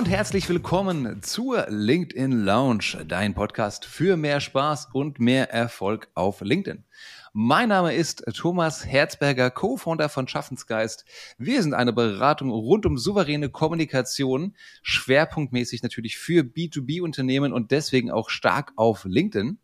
und herzlich willkommen zur LinkedIn Lounge, dein Podcast für mehr Spaß und mehr Erfolg auf LinkedIn. Mein Name ist Thomas Herzberger, Co-Founder von Schaffensgeist. Wir sind eine Beratung rund um souveräne Kommunikation, schwerpunktmäßig natürlich für B2B-Unternehmen und deswegen auch stark auf LinkedIn.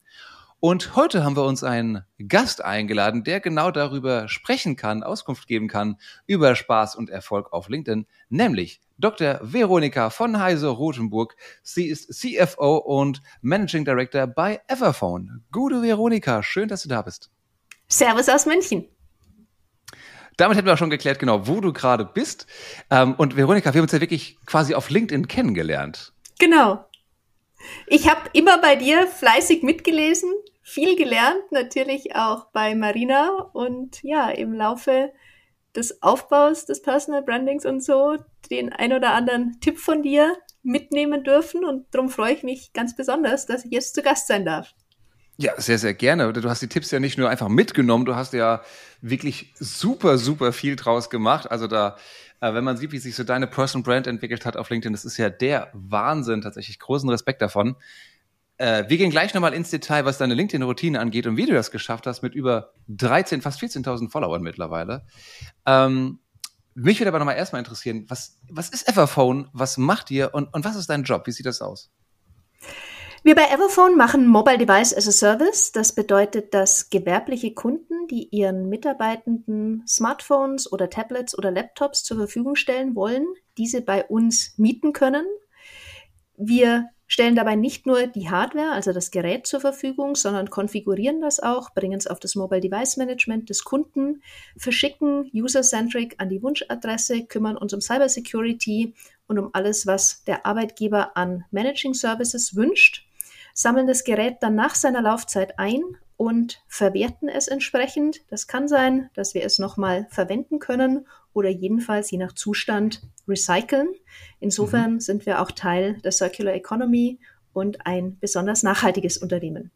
Und heute haben wir uns einen Gast eingeladen, der genau darüber sprechen kann, Auskunft geben kann über Spaß und Erfolg auf LinkedIn, nämlich Dr. Veronika von Heise Rothenburg. Sie ist CFO und Managing Director bei Everphone. Gute Veronika, schön, dass du da bist. Servus aus München. Damit hätten wir auch schon geklärt, genau, wo du gerade bist. Ähm, und Veronika, wir haben uns ja wirklich quasi auf LinkedIn kennengelernt. Genau. Ich habe immer bei dir fleißig mitgelesen, viel gelernt, natürlich auch bei Marina und ja, im Laufe des Aufbaus des Personal Brandings und so den ein oder anderen Tipp von dir mitnehmen dürfen und darum freue ich mich ganz besonders, dass ich jetzt zu Gast sein darf. Ja, sehr, sehr gerne. Du hast die Tipps ja nicht nur einfach mitgenommen, du hast ja wirklich super, super viel draus gemacht. Also da, äh, wenn man sieht, wie sich so deine Personal Brand entwickelt hat auf LinkedIn, das ist ja der Wahnsinn, tatsächlich großen Respekt davon. Äh, wir gehen gleich nochmal ins Detail, was deine LinkedIn-Routine angeht und wie du das geschafft hast mit über 13, fast 14.000 Followern mittlerweile. Ähm, mich würde aber nochmal erstmal interessieren, was, was ist Everphone, was macht ihr und, und was ist dein Job? Wie sieht das aus? Wir bei Everphone machen Mobile Device as a Service. Das bedeutet, dass gewerbliche Kunden, die ihren Mitarbeitenden Smartphones oder Tablets oder Laptops zur Verfügung stellen wollen, diese bei uns mieten können. Wir stellen dabei nicht nur die Hardware, also das Gerät zur Verfügung, sondern konfigurieren das auch, bringen es auf das Mobile Device Management des Kunden, verschicken user-centric an die Wunschadresse, kümmern uns um Cybersecurity und um alles, was der Arbeitgeber an Managing Services wünscht, sammeln das Gerät dann nach seiner Laufzeit ein und verwerten es entsprechend. Das kann sein, dass wir es nochmal verwenden können oder jedenfalls je nach Zustand recyceln. Insofern mhm. sind wir auch Teil der Circular Economy und ein besonders nachhaltiges Unternehmen.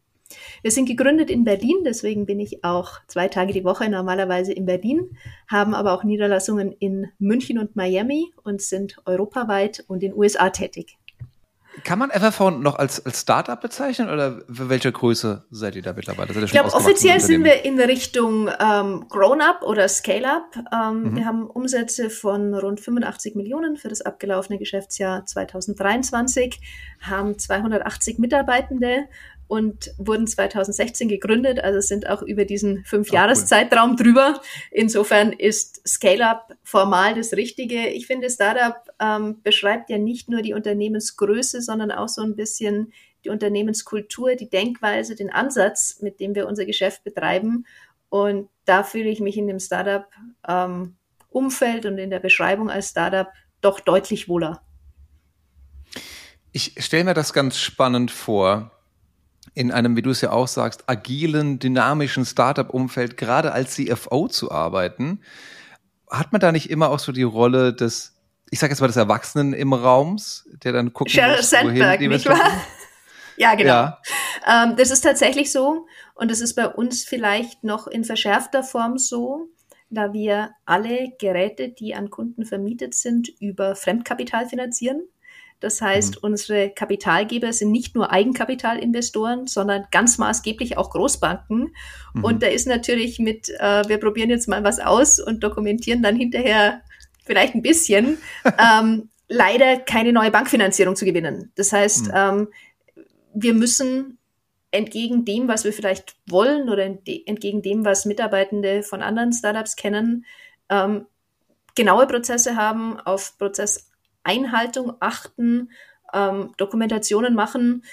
Wir sind gegründet in Berlin, deswegen bin ich auch zwei Tage die Woche normalerweise in Berlin, haben aber auch Niederlassungen in München und Miami und sind europaweit und in USA tätig. Kann man Everphone noch als, als Startup bezeichnen oder für welche Größe seid ihr da mittlerweile? ich glaube, offiziell sind wir in Richtung ähm, Grown-up oder Scale-up. Ähm, mhm. Wir haben Umsätze von rund 85 Millionen für das abgelaufene Geschäftsjahr 2023, haben 280 Mitarbeitende und wurden 2016 gegründet, also sind auch über diesen Fünf-Jahres-Zeitraum drüber. Insofern ist Scale-Up formal das Richtige. Ich finde, Startup ähm, beschreibt ja nicht nur die Unternehmensgröße, sondern auch so ein bisschen die Unternehmenskultur, die Denkweise, den Ansatz, mit dem wir unser Geschäft betreiben. Und da fühle ich mich in dem Startup-Umfeld ähm, und in der Beschreibung als Startup doch deutlich wohler. Ich stelle mir das ganz spannend vor in einem, wie du es ja auch sagst, agilen, dynamischen Startup-Umfeld, gerade als CFO zu arbeiten, hat man da nicht immer auch so die Rolle des, ich sage jetzt mal des Erwachsenen im Raums, der dann Sandberg, wohin nicht wahr? ja, genau. Ja. Ähm, das ist tatsächlich so und das ist bei uns vielleicht noch in verschärfter Form so, da wir alle Geräte, die an Kunden vermietet sind, über Fremdkapital finanzieren. Das heißt, mhm. unsere Kapitalgeber sind nicht nur Eigenkapitalinvestoren, sondern ganz maßgeblich auch Großbanken. Mhm. Und da ist natürlich mit, äh, wir probieren jetzt mal was aus und dokumentieren dann hinterher vielleicht ein bisschen, ähm, leider keine neue Bankfinanzierung zu gewinnen. Das heißt, mhm. ähm, wir müssen entgegen dem, was wir vielleicht wollen oder entgegen dem, was Mitarbeitende von anderen Startups kennen, ähm, genaue Prozesse haben, auf Prozess Einhaltung achten, ähm, Dokumentationen machen,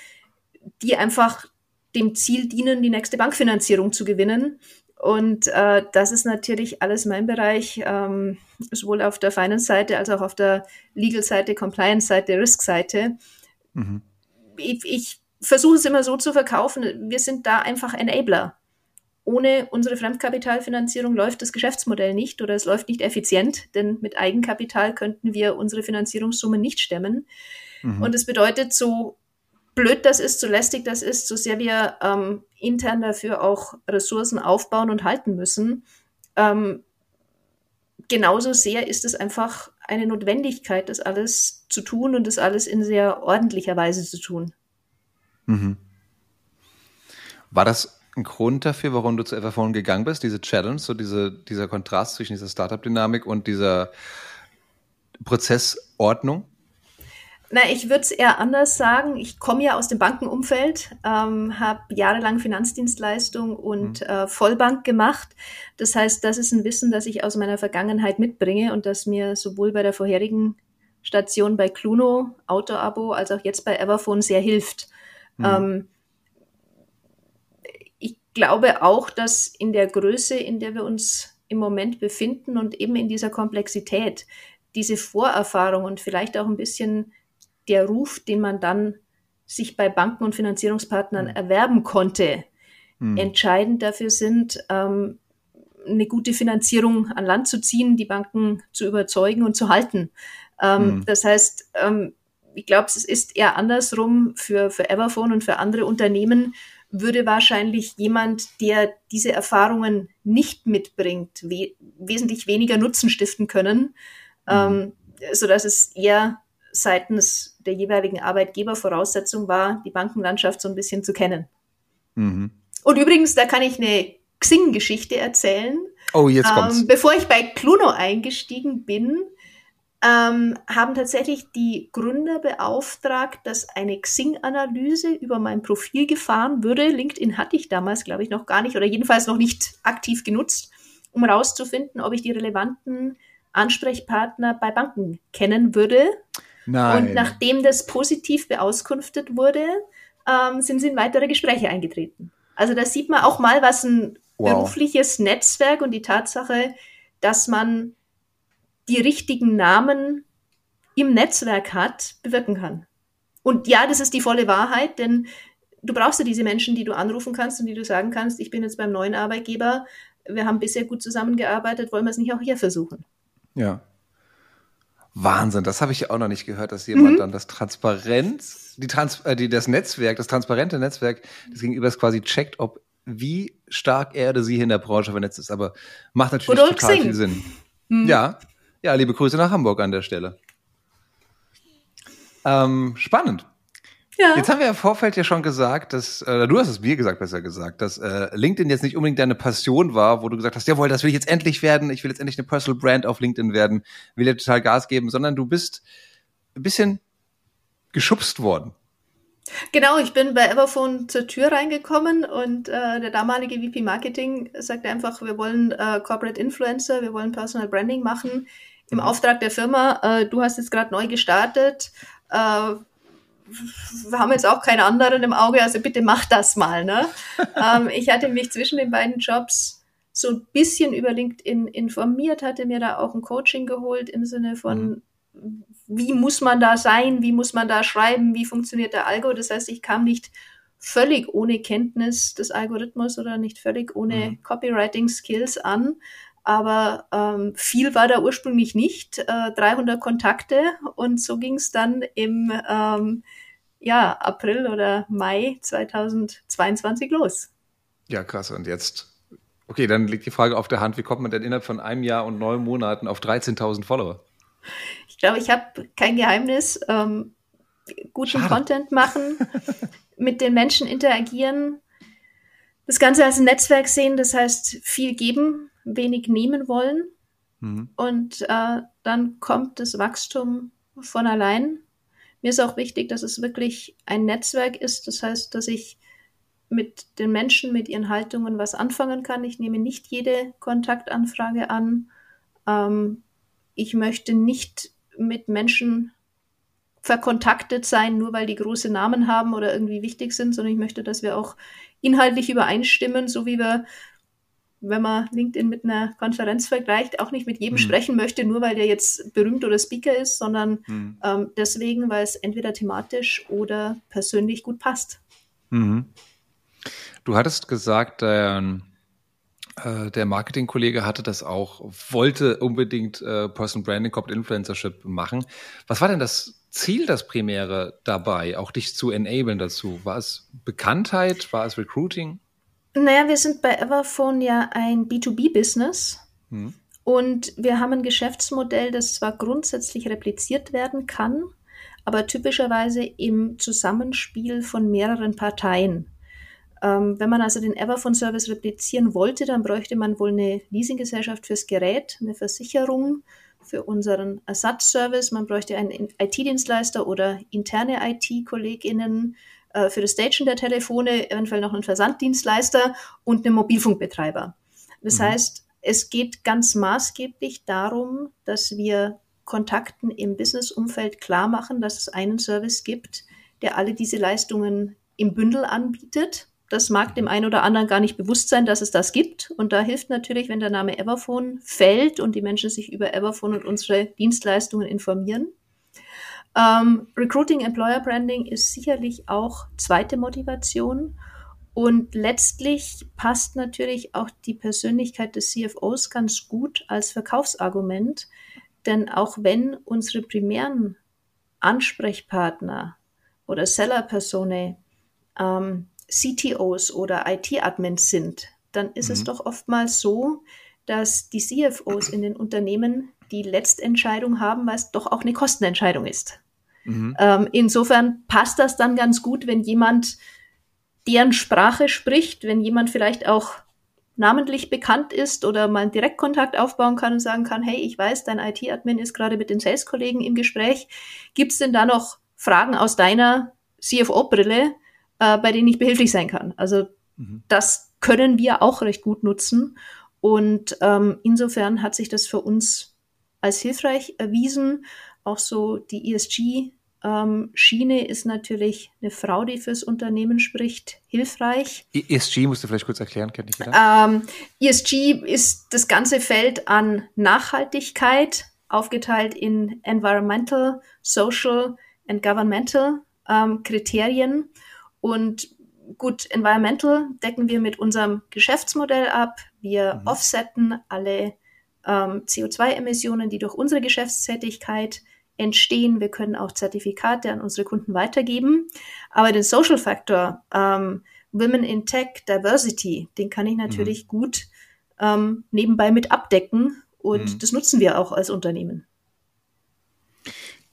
die einfach dem Ziel dienen, die nächste Bankfinanzierung zu gewinnen. Und äh, das ist natürlich alles mein Bereich, ähm, sowohl auf der Finance-Seite als auch auf der Legal-Seite, Compliance-Seite, Risk-Seite. Mhm. Ich, ich versuche es immer so zu verkaufen, wir sind da einfach Enabler ohne unsere Fremdkapitalfinanzierung läuft das Geschäftsmodell nicht oder es läuft nicht effizient, denn mit Eigenkapital könnten wir unsere Finanzierungssumme nicht stemmen. Mhm. Und es bedeutet, so blöd das ist, so lästig das ist, so sehr wir ähm, intern dafür auch Ressourcen aufbauen und halten müssen, ähm, genauso sehr ist es einfach eine Notwendigkeit, das alles zu tun und das alles in sehr ordentlicher Weise zu tun. Mhm. War das ein Grund dafür, warum du zu Everphone gegangen bist, diese Challenge, so diese, dieser Kontrast zwischen dieser Startup-Dynamik und dieser Prozessordnung? Na, ich würde es eher anders sagen. Ich komme ja aus dem Bankenumfeld, ähm, habe jahrelang Finanzdienstleistung und mhm. äh, Vollbank gemacht. Das heißt, das ist ein Wissen, das ich aus meiner Vergangenheit mitbringe und das mir sowohl bei der vorherigen Station bei Cluno, Autoabo, als auch jetzt bei Everphone sehr hilft. Mhm. Ähm, glaube auch, dass in der Größe, in der wir uns im Moment befinden und eben in dieser Komplexität, diese Vorerfahrung und vielleicht auch ein bisschen der Ruf, den man dann sich bei Banken und Finanzierungspartnern mhm. erwerben konnte, mhm. entscheidend dafür sind, ähm, eine gute Finanzierung an Land zu ziehen, die Banken zu überzeugen und zu halten. Ähm, mhm. Das heißt, ähm, ich glaube, es ist eher andersrum für, für Everphone und für andere Unternehmen würde wahrscheinlich jemand, der diese Erfahrungen nicht mitbringt, we wesentlich weniger Nutzen stiften können, mhm. ähm, sodass es eher seitens der jeweiligen Arbeitgeber Voraussetzung war, die Bankenlandschaft so ein bisschen zu kennen. Mhm. Und übrigens, da kann ich eine Xing-Geschichte erzählen. Oh, jetzt kommt's. Ähm, bevor ich bei Cluno eingestiegen bin, ähm, haben tatsächlich die Gründer beauftragt, dass eine Xing-Analyse über mein Profil gefahren würde. LinkedIn hatte ich damals, glaube ich, noch gar nicht oder jedenfalls noch nicht aktiv genutzt, um herauszufinden, ob ich die relevanten Ansprechpartner bei Banken kennen würde. Nein. Und nachdem das positiv beauskunftet wurde, ähm, sind sie in weitere Gespräche eingetreten. Also da sieht man auch mal, was ein wow. berufliches Netzwerk und die Tatsache, dass man die richtigen Namen im Netzwerk hat, bewirken kann. Und ja, das ist die volle Wahrheit, denn du brauchst ja diese Menschen, die du anrufen kannst und die du sagen kannst, ich bin jetzt beim neuen Arbeitgeber, wir haben bisher gut zusammengearbeitet, wollen wir es nicht auch hier versuchen? Ja. Wahnsinn, das habe ich auch noch nicht gehört, dass jemand mhm. dann das Transparenz, die Trans äh, die, das Netzwerk, das transparente Netzwerk des Gegenübers quasi checkt, ob wie stark er oder sie in der Branche vernetzt ist. Aber macht natürlich oder total viel Sinn. Mhm. Ja, ja, liebe Grüße nach Hamburg an der Stelle. Ähm, spannend. Ja. Jetzt haben wir im Vorfeld ja schon gesagt, dass, äh, du hast es mir gesagt, besser gesagt, dass äh, LinkedIn jetzt nicht unbedingt deine Passion war, wo du gesagt hast, jawohl, das will ich jetzt endlich werden, ich will jetzt endlich eine Personal Brand auf LinkedIn werden, will dir total Gas geben, sondern du bist ein bisschen geschubst worden. Genau, ich bin bei Everphone zur Tür reingekommen und äh, der damalige VP Marketing sagte einfach, wir wollen äh, Corporate Influencer, wir wollen Personal Branding machen im mhm. Auftrag der Firma. Äh, du hast jetzt gerade neu gestartet. Äh, wir haben jetzt auch keinen anderen im Auge, also bitte mach das mal. Ne? ähm, ich hatte mich zwischen den beiden Jobs so ein bisschen über LinkedIn informiert, hatte mir da auch ein Coaching geholt im Sinne von, mhm. Wie muss man da sein, wie muss man da schreiben, wie funktioniert der Algo. Das heißt, ich kam nicht völlig ohne Kenntnis des Algorithmus oder nicht völlig ohne mhm. Copywriting-Skills an. Aber ähm, viel war da ursprünglich nicht, äh, 300 Kontakte und so ging es dann im ähm, ja, April oder Mai 2022 los. Ja, krass. Und jetzt, okay, dann liegt die Frage auf der Hand, wie kommt man denn innerhalb von einem Jahr und neun Monaten auf 13.000 Follower? Ich glaube, ich habe kein Geheimnis. Ähm, guten Schade. Content machen, mit den Menschen interagieren, das Ganze als ein Netzwerk sehen, das heißt viel geben, wenig nehmen wollen. Mhm. Und äh, dann kommt das Wachstum von allein. Mir ist auch wichtig, dass es wirklich ein Netzwerk ist. Das heißt, dass ich mit den Menschen, mit ihren Haltungen was anfangen kann. Ich nehme nicht jede Kontaktanfrage an. Ähm, ich möchte nicht mit Menschen verkontaktet sein, nur weil die große Namen haben oder irgendwie wichtig sind, sondern ich möchte, dass wir auch inhaltlich übereinstimmen, so wie wir wenn man LinkedIn mit einer Konferenz vergleicht, auch nicht mit jedem mhm. sprechen möchte, nur weil der jetzt berühmt oder Speaker ist, sondern mhm. ähm, deswegen, weil es entweder thematisch oder persönlich gut passt. Mhm. Du hattest gesagt, der, äh, der Marketingkollege hatte das auch, wollte unbedingt äh, Person Branding, Corporate Influencership machen. Was war denn das Ziel, das Primäre dabei, auch dich zu enablen dazu? War es Bekanntheit? War es Recruiting? Naja, wir sind bei Everphone ja ein B2B-Business. Hm. Und wir haben ein Geschäftsmodell, das zwar grundsätzlich repliziert werden kann, aber typischerweise im Zusammenspiel von mehreren Parteien. Ähm, wenn man also den Everphone-Service replizieren wollte, dann bräuchte man wohl eine Leasinggesellschaft fürs Gerät, eine Versicherung für unseren Ersatzservice, man bräuchte einen IT-Dienstleister oder interne IT-KollegInnen äh, für das Stagen der Telefone, eventuell noch einen Versanddienstleister und einen Mobilfunkbetreiber. Das mhm. heißt, es geht ganz maßgeblich darum, dass wir Kontakten im Businessumfeld klar machen, dass es einen Service gibt, der alle diese Leistungen im Bündel anbietet. Das mag dem einen oder anderen gar nicht bewusst sein, dass es das gibt. Und da hilft natürlich, wenn der Name Everphone fällt und die Menschen sich über Everphone und unsere Dienstleistungen informieren. Ähm, Recruiting Employer Branding ist sicherlich auch zweite Motivation. Und letztlich passt natürlich auch die Persönlichkeit des CFOs ganz gut als Verkaufsargument. Denn auch wenn unsere primären Ansprechpartner oder Sellerpersonen ähm, CTOs oder IT-Admins sind, dann ist mhm. es doch oftmals so, dass die CFOs in den Unternehmen die Letztentscheidung haben, weil es doch auch eine Kostenentscheidung ist. Mhm. Ähm, insofern passt das dann ganz gut, wenn jemand deren Sprache spricht, wenn jemand vielleicht auch namentlich bekannt ist oder mal einen Direktkontakt aufbauen kann und sagen kann, hey, ich weiß, dein IT-Admin ist gerade mit den Sales-Kollegen im Gespräch. Gibt es denn da noch Fragen aus deiner CFO-Brille, äh, bei denen ich behilflich sein kann? Also mhm. das können wir auch recht gut nutzen. Und ähm, insofern hat sich das für uns als hilfreich erwiesen. Auch so die ESG ähm, Schiene ist natürlich eine Frau, die fürs Unternehmen spricht, hilfreich. ESG musst du vielleicht kurz erklären, kennt nicht jeder? Ähm, ESG ist das ganze Feld an Nachhaltigkeit, aufgeteilt in Environmental, Social and Governmental ähm, Kriterien. Und gut, Environmental decken wir mit unserem Geschäftsmodell ab. Wir mhm. offsetten alle ähm, CO2-Emissionen, die durch unsere Geschäftstätigkeit entstehen. Wir können auch Zertifikate an unsere Kunden weitergeben. Aber den Social Factor, ähm, Women in Tech, Diversity, den kann ich mhm. natürlich mhm. gut ähm, nebenbei mit abdecken. Und mhm. das nutzen wir auch als Unternehmen.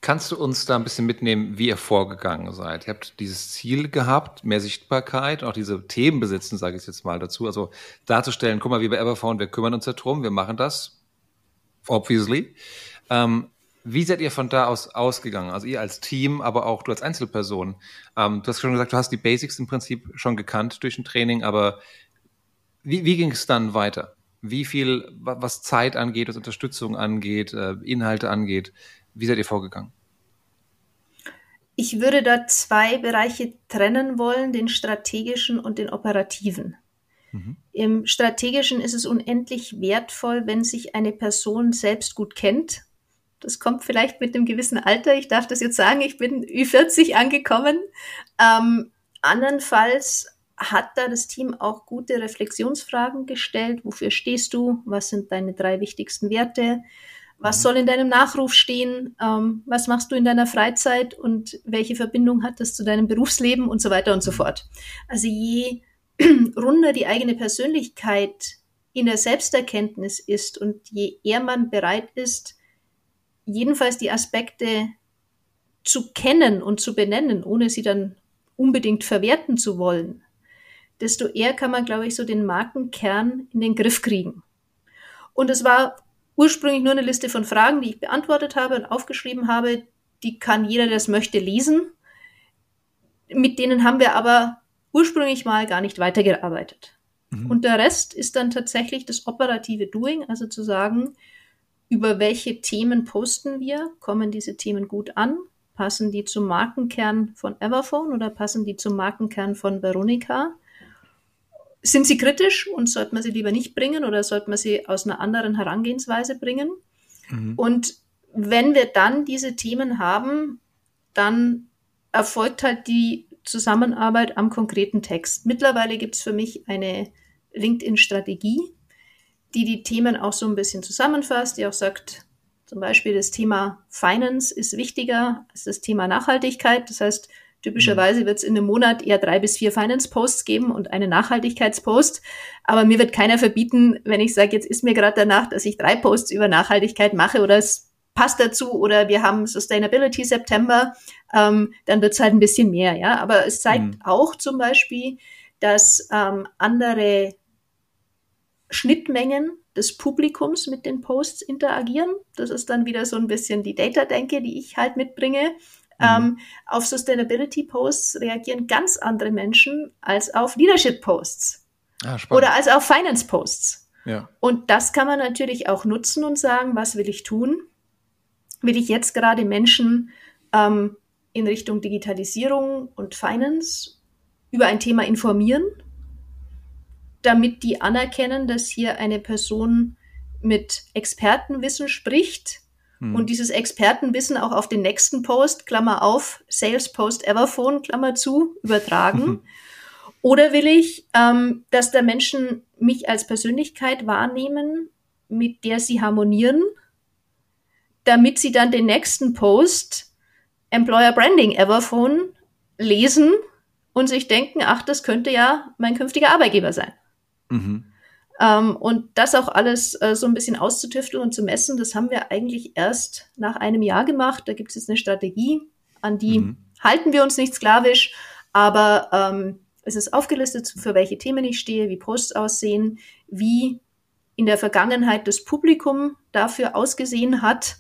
Kannst du uns da ein bisschen mitnehmen, wie ihr vorgegangen seid? Ihr habt dieses Ziel gehabt, mehr Sichtbarkeit, auch diese Themen besitzen, sage ich jetzt mal dazu. Also darzustellen, guck mal, wie bei Everphone, wir kümmern uns darum, wir machen das, obviously. Ähm, wie seid ihr von da aus ausgegangen? Also ihr als Team, aber auch du als Einzelperson. Ähm, du hast schon gesagt, du hast die Basics im Prinzip schon gekannt durch ein Training, aber wie, wie ging es dann weiter? Wie viel, was Zeit angeht, was Unterstützung angeht, äh, Inhalte angeht, wie seid ihr vorgegangen? Ich würde da zwei Bereiche trennen wollen, den strategischen und den operativen. Mhm. Im strategischen ist es unendlich wertvoll, wenn sich eine Person selbst gut kennt das kommt vielleicht mit einem gewissen Alter. Ich darf das jetzt sagen, ich bin Ü40 angekommen. Ähm, andernfalls hat da das Team auch gute Reflexionsfragen gestellt. Wofür stehst du? Was sind deine drei wichtigsten Werte? Was mhm. soll in deinem Nachruf stehen? Ähm, was machst du in deiner Freizeit? Und welche Verbindung hat das zu deinem Berufsleben? Und so weiter und so mhm. fort. Also je runder die eigene Persönlichkeit in der Selbsterkenntnis ist und je eher man bereit ist, jedenfalls die Aspekte zu kennen und zu benennen, ohne sie dann unbedingt verwerten zu wollen, desto eher kann man, glaube ich, so den Markenkern in den Griff kriegen. Und es war ursprünglich nur eine Liste von Fragen, die ich beantwortet habe und aufgeschrieben habe. Die kann jeder, der es möchte, lesen. Mit denen haben wir aber ursprünglich mal gar nicht weitergearbeitet. Mhm. Und der Rest ist dann tatsächlich das operative Doing, also zu sagen, über welche Themen posten wir? Kommen diese Themen gut an? Passen die zum Markenkern von Everphone oder passen die zum Markenkern von Veronica? Sind sie kritisch und sollte man sie lieber nicht bringen oder sollte man sie aus einer anderen Herangehensweise bringen? Mhm. Und wenn wir dann diese Themen haben, dann erfolgt halt die Zusammenarbeit am konkreten Text. Mittlerweile gibt es für mich eine LinkedIn-Strategie, die die Themen auch so ein bisschen zusammenfasst, die auch sagt, zum Beispiel das Thema Finance ist wichtiger als das Thema Nachhaltigkeit. Das heißt, Typischerweise wird es in einem Monat eher drei bis vier Finance-Posts geben und einen Nachhaltigkeitspost. Aber mir wird keiner verbieten, wenn ich sage, jetzt ist mir gerade danach, dass ich drei Posts über Nachhaltigkeit mache oder es passt dazu oder wir haben Sustainability September, ähm, dann wird es halt ein bisschen mehr, ja. Aber es zeigt mhm. auch zum Beispiel, dass ähm, andere Schnittmengen des Publikums mit den Posts interagieren. Das ist dann wieder so ein bisschen die Data-Denke, die ich halt mitbringe. Mhm. Ähm, auf Sustainability-Posts reagieren ganz andere Menschen als auf Leadership-Posts ah, oder als auf Finance-Posts. Ja. Und das kann man natürlich auch nutzen und sagen, was will ich tun? Will ich jetzt gerade Menschen ähm, in Richtung Digitalisierung und Finance über ein Thema informieren, damit die anerkennen, dass hier eine Person mit Expertenwissen spricht, hm. Und dieses Expertenwissen auch auf den nächsten Post, Klammer auf, Sales Post Everphone, Klammer zu, übertragen. Oder will ich, ähm, dass da Menschen mich als Persönlichkeit wahrnehmen, mit der sie harmonieren, damit sie dann den nächsten Post Employer Branding Everphone lesen und sich denken, ach, das könnte ja mein künftiger Arbeitgeber sein. Mhm. Ähm, und das auch alles äh, so ein bisschen auszutüfteln und zu messen, das haben wir eigentlich erst nach einem Jahr gemacht. Da gibt es jetzt eine Strategie, an die mhm. halten wir uns nicht sklavisch, aber ähm, es ist aufgelistet, für welche Themen ich stehe, wie Posts aussehen, wie in der Vergangenheit das Publikum dafür ausgesehen hat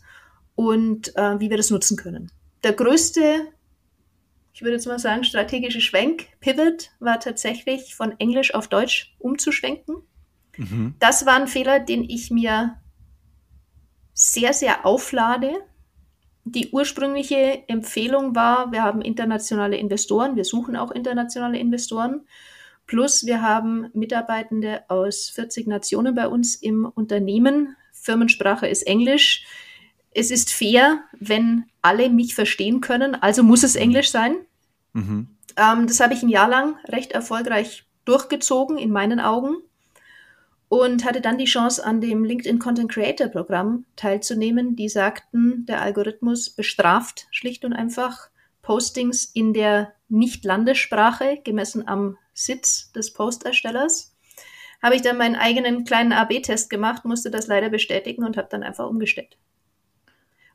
und äh, wie wir das nutzen können. Der größte, ich würde jetzt mal sagen, strategische Schwenk, Pivot, war tatsächlich von Englisch auf Deutsch umzuschwenken. Mhm. Das war ein Fehler, den ich mir sehr, sehr auflade. Die ursprüngliche Empfehlung war, wir haben internationale Investoren, wir suchen auch internationale Investoren. Plus wir haben Mitarbeitende aus 40 Nationen bei uns im Unternehmen. Firmensprache ist Englisch. Es ist fair, wenn alle mich verstehen können, also muss es Englisch sein. Mhm. Ähm, das habe ich ein Jahr lang recht erfolgreich durchgezogen, in meinen Augen und hatte dann die Chance, an dem LinkedIn Content Creator Programm teilzunehmen. Die sagten, der Algorithmus bestraft schlicht und einfach Postings in der Nicht-Landessprache, gemessen am Sitz des Posterstellers. Habe ich dann meinen eigenen kleinen AB-Test gemacht, musste das leider bestätigen und habe dann einfach umgestellt.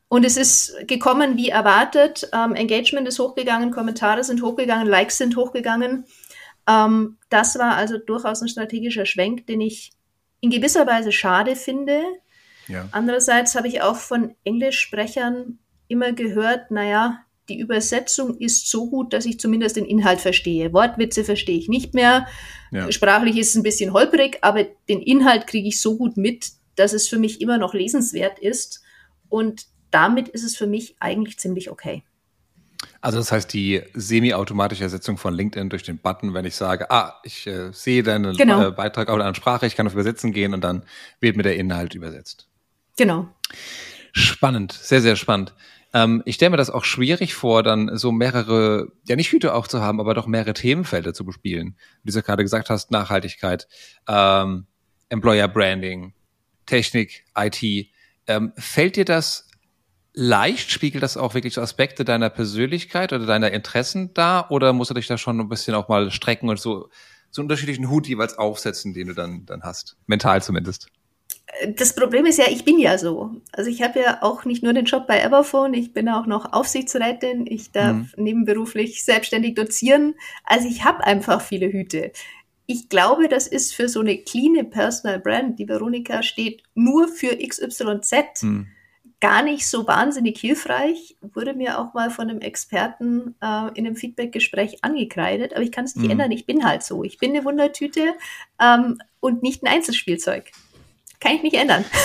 Und es ist gekommen wie erwartet. Ähm, Engagement ist hochgegangen, Kommentare sind hochgegangen, Likes sind hochgegangen. Ähm, das war also durchaus ein strategischer Schwenk, den ich in gewisser Weise schade finde. Ja. Andererseits habe ich auch von Englischsprechern immer gehört, naja, die Übersetzung ist so gut, dass ich zumindest den Inhalt verstehe. Wortwitze verstehe ich nicht mehr. Ja. Sprachlich ist es ein bisschen holprig, aber den Inhalt kriege ich so gut mit, dass es für mich immer noch lesenswert ist. Und damit ist es für mich eigentlich ziemlich okay. Also das heißt die semi-automatische Ersetzung von LinkedIn durch den Button, wenn ich sage, ah, ich äh, sehe deinen genau. äh, Beitrag auf einer Sprache, ich kann auf Übersetzen gehen und dann wird mir der Inhalt übersetzt. Genau. Spannend, sehr, sehr spannend. Ähm, ich stelle mir das auch schwierig vor, dann so mehrere, ja nicht Hüte auch zu haben, aber doch mehrere Themenfelder zu bespielen. Wie du gerade gesagt hast, Nachhaltigkeit, ähm, Employer Branding, Technik, IT. Ähm, fällt dir das leicht? Spiegelt das auch wirklich so Aspekte deiner Persönlichkeit oder deiner Interessen da? Oder musst du dich da schon ein bisschen auch mal strecken und so, so einen unterschiedlichen Hut jeweils aufsetzen, den du dann, dann hast? Mental zumindest. Das Problem ist ja, ich bin ja so. Also ich habe ja auch nicht nur den Job bei Everphone, ich bin auch noch Aufsichtsrätin, ich darf mhm. nebenberuflich selbstständig dozieren. Also ich habe einfach viele Hüte. Ich glaube, das ist für so eine clean Personal Brand, die Veronika steht nur für XYZ. Mhm gar nicht so wahnsinnig hilfreich, wurde mir auch mal von einem Experten äh, in einem Feedbackgespräch angekreidet, aber ich kann es nicht mhm. ändern, ich bin halt so. Ich bin eine Wundertüte ähm, und nicht ein Einzelspielzeug. Kann ich nicht ändern.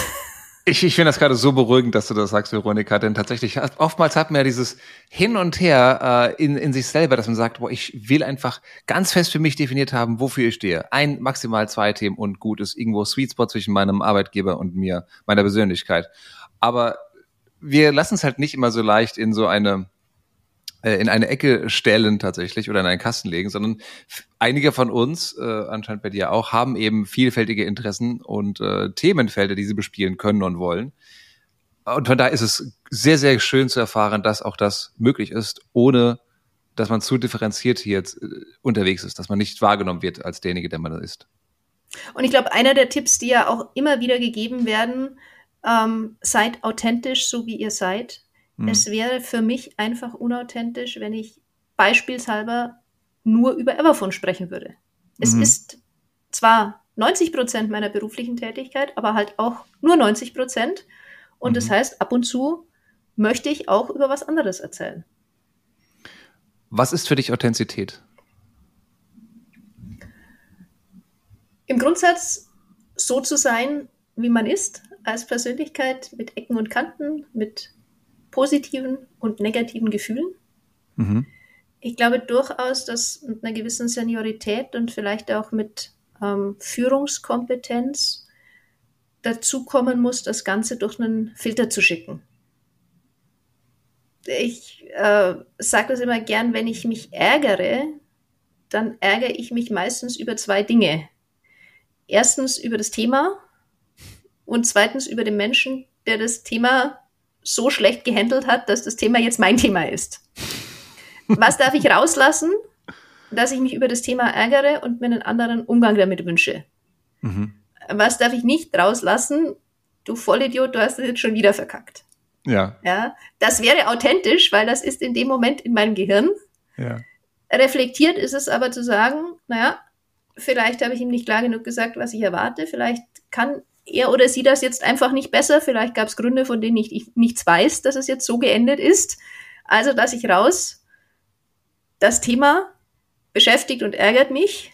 Ich, ich finde das gerade so beruhigend, dass du das sagst, Veronika, denn tatsächlich, oftmals hat man ja dieses Hin und Her äh, in, in sich selber, dass man sagt, boah, ich will einfach ganz fest für mich definiert haben, wofür ich stehe. Ein, maximal zwei Themen und gut ist irgendwo Sweet Spot zwischen meinem Arbeitgeber und mir, meiner Persönlichkeit. Aber wir lassen es halt nicht immer so leicht in so eine äh, in eine Ecke stellen tatsächlich oder in einen Kasten legen, sondern einige von uns, äh, anscheinend bei dir auch, haben eben vielfältige Interessen und äh, Themenfelder, die sie bespielen können und wollen. Und von daher ist es sehr, sehr schön zu erfahren, dass auch das möglich ist, ohne dass man zu differenziert hier jetzt, äh, unterwegs ist, dass man nicht wahrgenommen wird als derjenige, der man ist. Und ich glaube, einer der Tipps, die ja auch immer wieder gegeben werden, ähm, seid authentisch, so wie ihr seid. Mhm. Es wäre für mich einfach unauthentisch, wenn ich beispielshalber nur über Everphone sprechen würde. Es mhm. ist zwar 90 Prozent meiner beruflichen Tätigkeit, aber halt auch nur 90 Prozent. Und mhm. das heißt, ab und zu möchte ich auch über was anderes erzählen. Was ist für dich Authentizität? Im Grundsatz so zu sein, wie man ist, als Persönlichkeit mit Ecken und Kanten, mit positiven und negativen Gefühlen. Mhm. Ich glaube durchaus, dass mit einer gewissen Seniorität und vielleicht auch mit ähm, Führungskompetenz dazu kommen muss, das Ganze durch einen Filter zu schicken. Ich äh, sage das immer gern, wenn ich mich ärgere, dann ärgere ich mich meistens über zwei Dinge. Erstens über das Thema und zweitens über den Menschen, der das Thema so schlecht gehandelt hat, dass das Thema jetzt mein Thema ist. Was darf ich rauslassen? Dass ich mich über das Thema ärgere und mir einen anderen Umgang damit wünsche. Mhm. Was darf ich nicht rauslassen? Du Vollidiot, du hast es jetzt schon wieder verkackt. Ja. Ja. Das wäre authentisch, weil das ist in dem Moment in meinem Gehirn. Ja. Reflektiert ist es aber zu sagen, naja, vielleicht habe ich ihm nicht klar genug gesagt, was ich erwarte. Vielleicht kann er oder sie das jetzt einfach nicht besser. Vielleicht gab es Gründe, von denen ich, ich nichts weiß, dass es jetzt so geendet ist. Also lasse ich raus, das Thema beschäftigt und ärgert mich.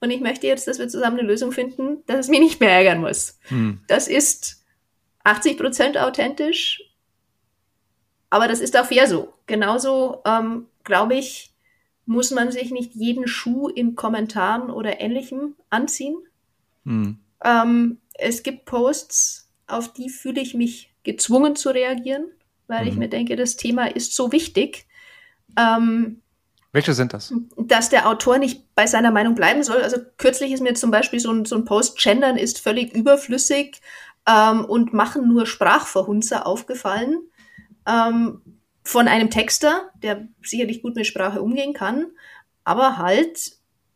Und ich möchte jetzt, dass wir zusammen eine Lösung finden, dass es mich nicht mehr ärgern muss. Hm. Das ist 80 Prozent authentisch, aber das ist auch fair so. Genauso, ähm, glaube ich, muss man sich nicht jeden Schuh in Kommentaren oder Ähnlichem anziehen. Hm. Ähm, es gibt Posts, auf die fühle ich mich gezwungen zu reagieren, weil mhm. ich mir denke, das Thema ist so wichtig. Ähm, welche sind das? Dass der Autor nicht bei seiner Meinung bleiben soll. Also kürzlich ist mir zum Beispiel so ein, so ein Post, Gendern ist völlig überflüssig ähm, und machen nur Sprachverhunzer aufgefallen. Ähm, von einem Texter, der sicherlich gut mit Sprache umgehen kann, aber halt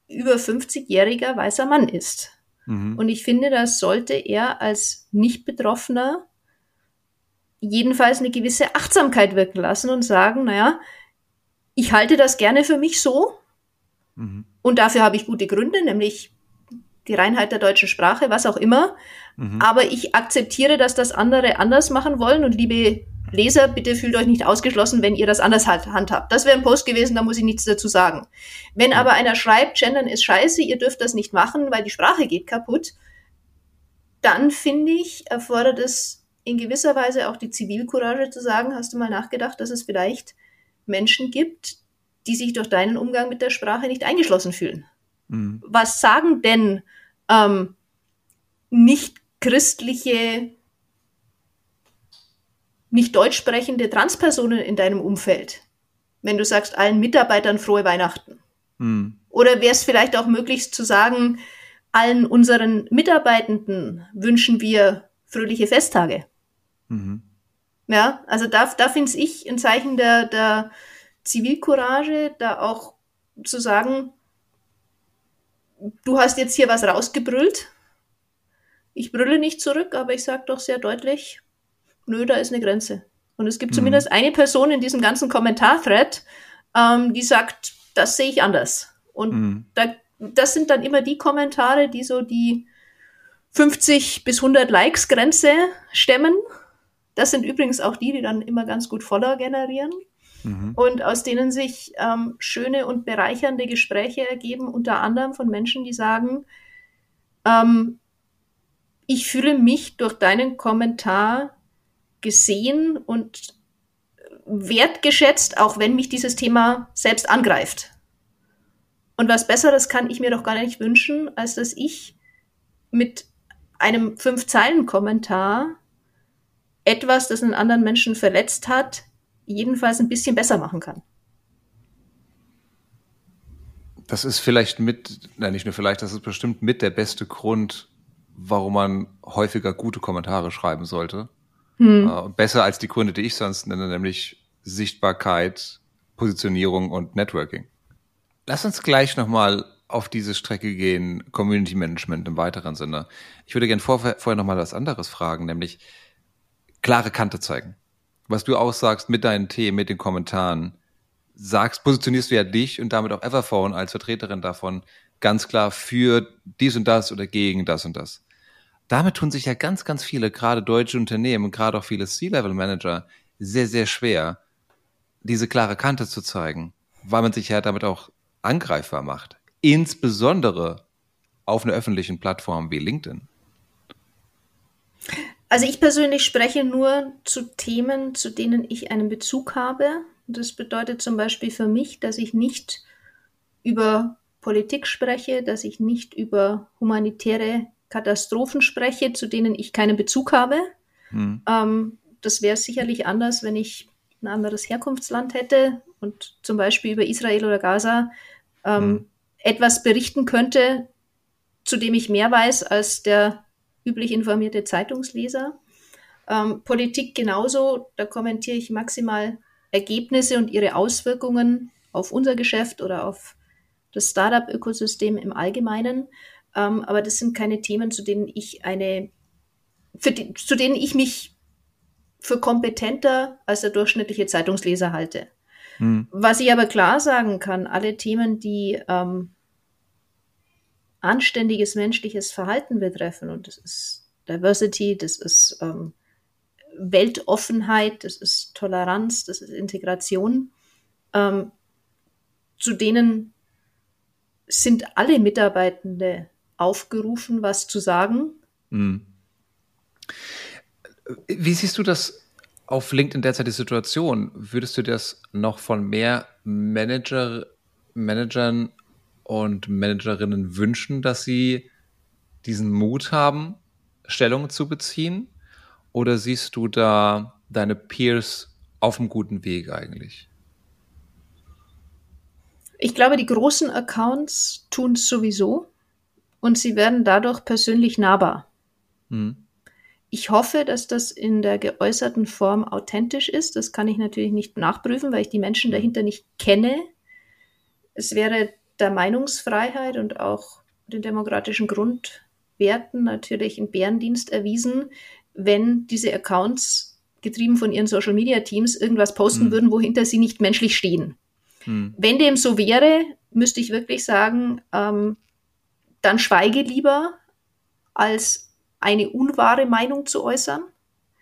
über 50-jähriger weißer Mann ist. Mhm. Und ich finde, das sollte er als Nicht-Betroffener jedenfalls eine gewisse Achtsamkeit wirken lassen und sagen, naja, ich halte das gerne für mich so. Mhm. Und dafür habe ich gute Gründe, nämlich die Reinheit der deutschen Sprache, was auch immer. Mhm. Aber ich akzeptiere, dass das andere anders machen wollen. Und liebe Leser, bitte fühlt euch nicht ausgeschlossen, wenn ihr das anders halt handhabt. Das wäre ein Post gewesen, da muss ich nichts dazu sagen. Wenn aber einer schreibt, Gendern ist scheiße, ihr dürft das nicht machen, weil die Sprache geht kaputt, dann finde ich, erfordert es in gewisser Weise auch die Zivilcourage zu sagen, hast du mal nachgedacht, dass es vielleicht Menschen gibt, die sich durch deinen Umgang mit der Sprache nicht eingeschlossen fühlen. Mhm. Was sagen denn ähm, nicht christliche, nicht deutsch sprechende Transpersonen in deinem Umfeld? Wenn du sagst, allen Mitarbeitern frohe Weihnachten. Mhm. Oder wäre es vielleicht auch möglich zu sagen, allen unseren Mitarbeitenden wünschen wir fröhliche Festtage? Mhm. Ja, also da, da finde ich ein Zeichen der, der Zivilcourage, da auch zu sagen, du hast jetzt hier was rausgebrüllt. Ich brülle nicht zurück, aber ich sage doch sehr deutlich, nö, da ist eine Grenze. Und es gibt mhm. zumindest eine Person in diesem ganzen Kommentar-Thread, ähm, die sagt, das sehe ich anders. Und mhm. da, das sind dann immer die Kommentare, die so die 50 bis 100 Likes Grenze stemmen. Das sind übrigens auch die, die dann immer ganz gut Follower generieren mhm. und aus denen sich ähm, schöne und bereichernde Gespräche ergeben, unter anderem von Menschen, die sagen, ähm, ich fühle mich durch deinen Kommentar gesehen und wertgeschätzt, auch wenn mich dieses Thema selbst angreift. Und was Besseres kann ich mir doch gar nicht wünschen, als dass ich mit einem Fünf-Zeilen-Kommentar etwas, das einen anderen Menschen verletzt hat, jedenfalls ein bisschen besser machen kann. Das ist vielleicht mit, nein, nicht nur vielleicht, das ist bestimmt mit der beste Grund, warum man häufiger gute Kommentare schreiben sollte. Hm. Äh, besser als die Gründe, die ich sonst nenne, nämlich Sichtbarkeit, Positionierung und Networking. Lass uns gleich nochmal auf diese Strecke gehen, Community Management im weiteren Sinne. Ich würde gerne vor, vorher nochmal was anderes fragen, nämlich klare Kante zeigen. Was du aussagst mit deinen Themen, mit den Kommentaren, sagst, positionierst du ja dich und damit auch Everphone als Vertreterin davon ganz klar für dies und das oder gegen das und das. Damit tun sich ja ganz, ganz viele, gerade deutsche Unternehmen, gerade auch viele C-Level-Manager, sehr, sehr schwer, diese klare Kante zu zeigen, weil man sich ja damit auch angreifbar macht insbesondere auf einer öffentlichen Plattform wie LinkedIn? Also ich persönlich spreche nur zu Themen, zu denen ich einen Bezug habe. Das bedeutet zum Beispiel für mich, dass ich nicht über Politik spreche, dass ich nicht über humanitäre Katastrophen spreche, zu denen ich keinen Bezug habe. Hm. Ähm, das wäre sicherlich anders, wenn ich ein anderes Herkunftsland hätte und zum Beispiel über Israel oder Gaza ähm, hm etwas berichten könnte, zu dem ich mehr weiß als der üblich informierte Zeitungsleser. Ähm, Politik genauso, da kommentiere ich maximal Ergebnisse und ihre Auswirkungen auf unser Geschäft oder auf das Startup-Ökosystem im Allgemeinen. Ähm, aber das sind keine Themen, zu denen ich eine, die, zu denen ich mich für kompetenter als der durchschnittliche Zeitungsleser halte. Hm. Was ich aber klar sagen kann, alle Themen, die ähm, anständiges menschliches Verhalten betreffen, und das ist Diversity, das ist ähm, Weltoffenheit, das ist Toleranz, das ist Integration, ähm, zu denen sind alle Mitarbeitende aufgerufen, was zu sagen. Hm. Wie siehst du das auf LinkedIn derzeit die Situation? Würdest du das noch von mehr Manager, Managern und Managerinnen wünschen, dass sie diesen Mut haben, Stellung zu beziehen? Oder siehst du da deine Peers auf einem guten Weg eigentlich? Ich glaube, die großen Accounts tun es sowieso und sie werden dadurch persönlich nahbar. Hm. Ich hoffe, dass das in der geäußerten Form authentisch ist. Das kann ich natürlich nicht nachprüfen, weil ich die Menschen dahinter nicht kenne. Es wäre der Meinungsfreiheit und auch den demokratischen Grundwerten natürlich ein Bärendienst erwiesen, wenn diese Accounts, getrieben von ihren Social-Media-Teams, irgendwas posten hm. würden, wohinter sie nicht menschlich stehen. Hm. Wenn dem so wäre, müsste ich wirklich sagen, ähm, dann schweige lieber, als eine unwahre Meinung zu äußern.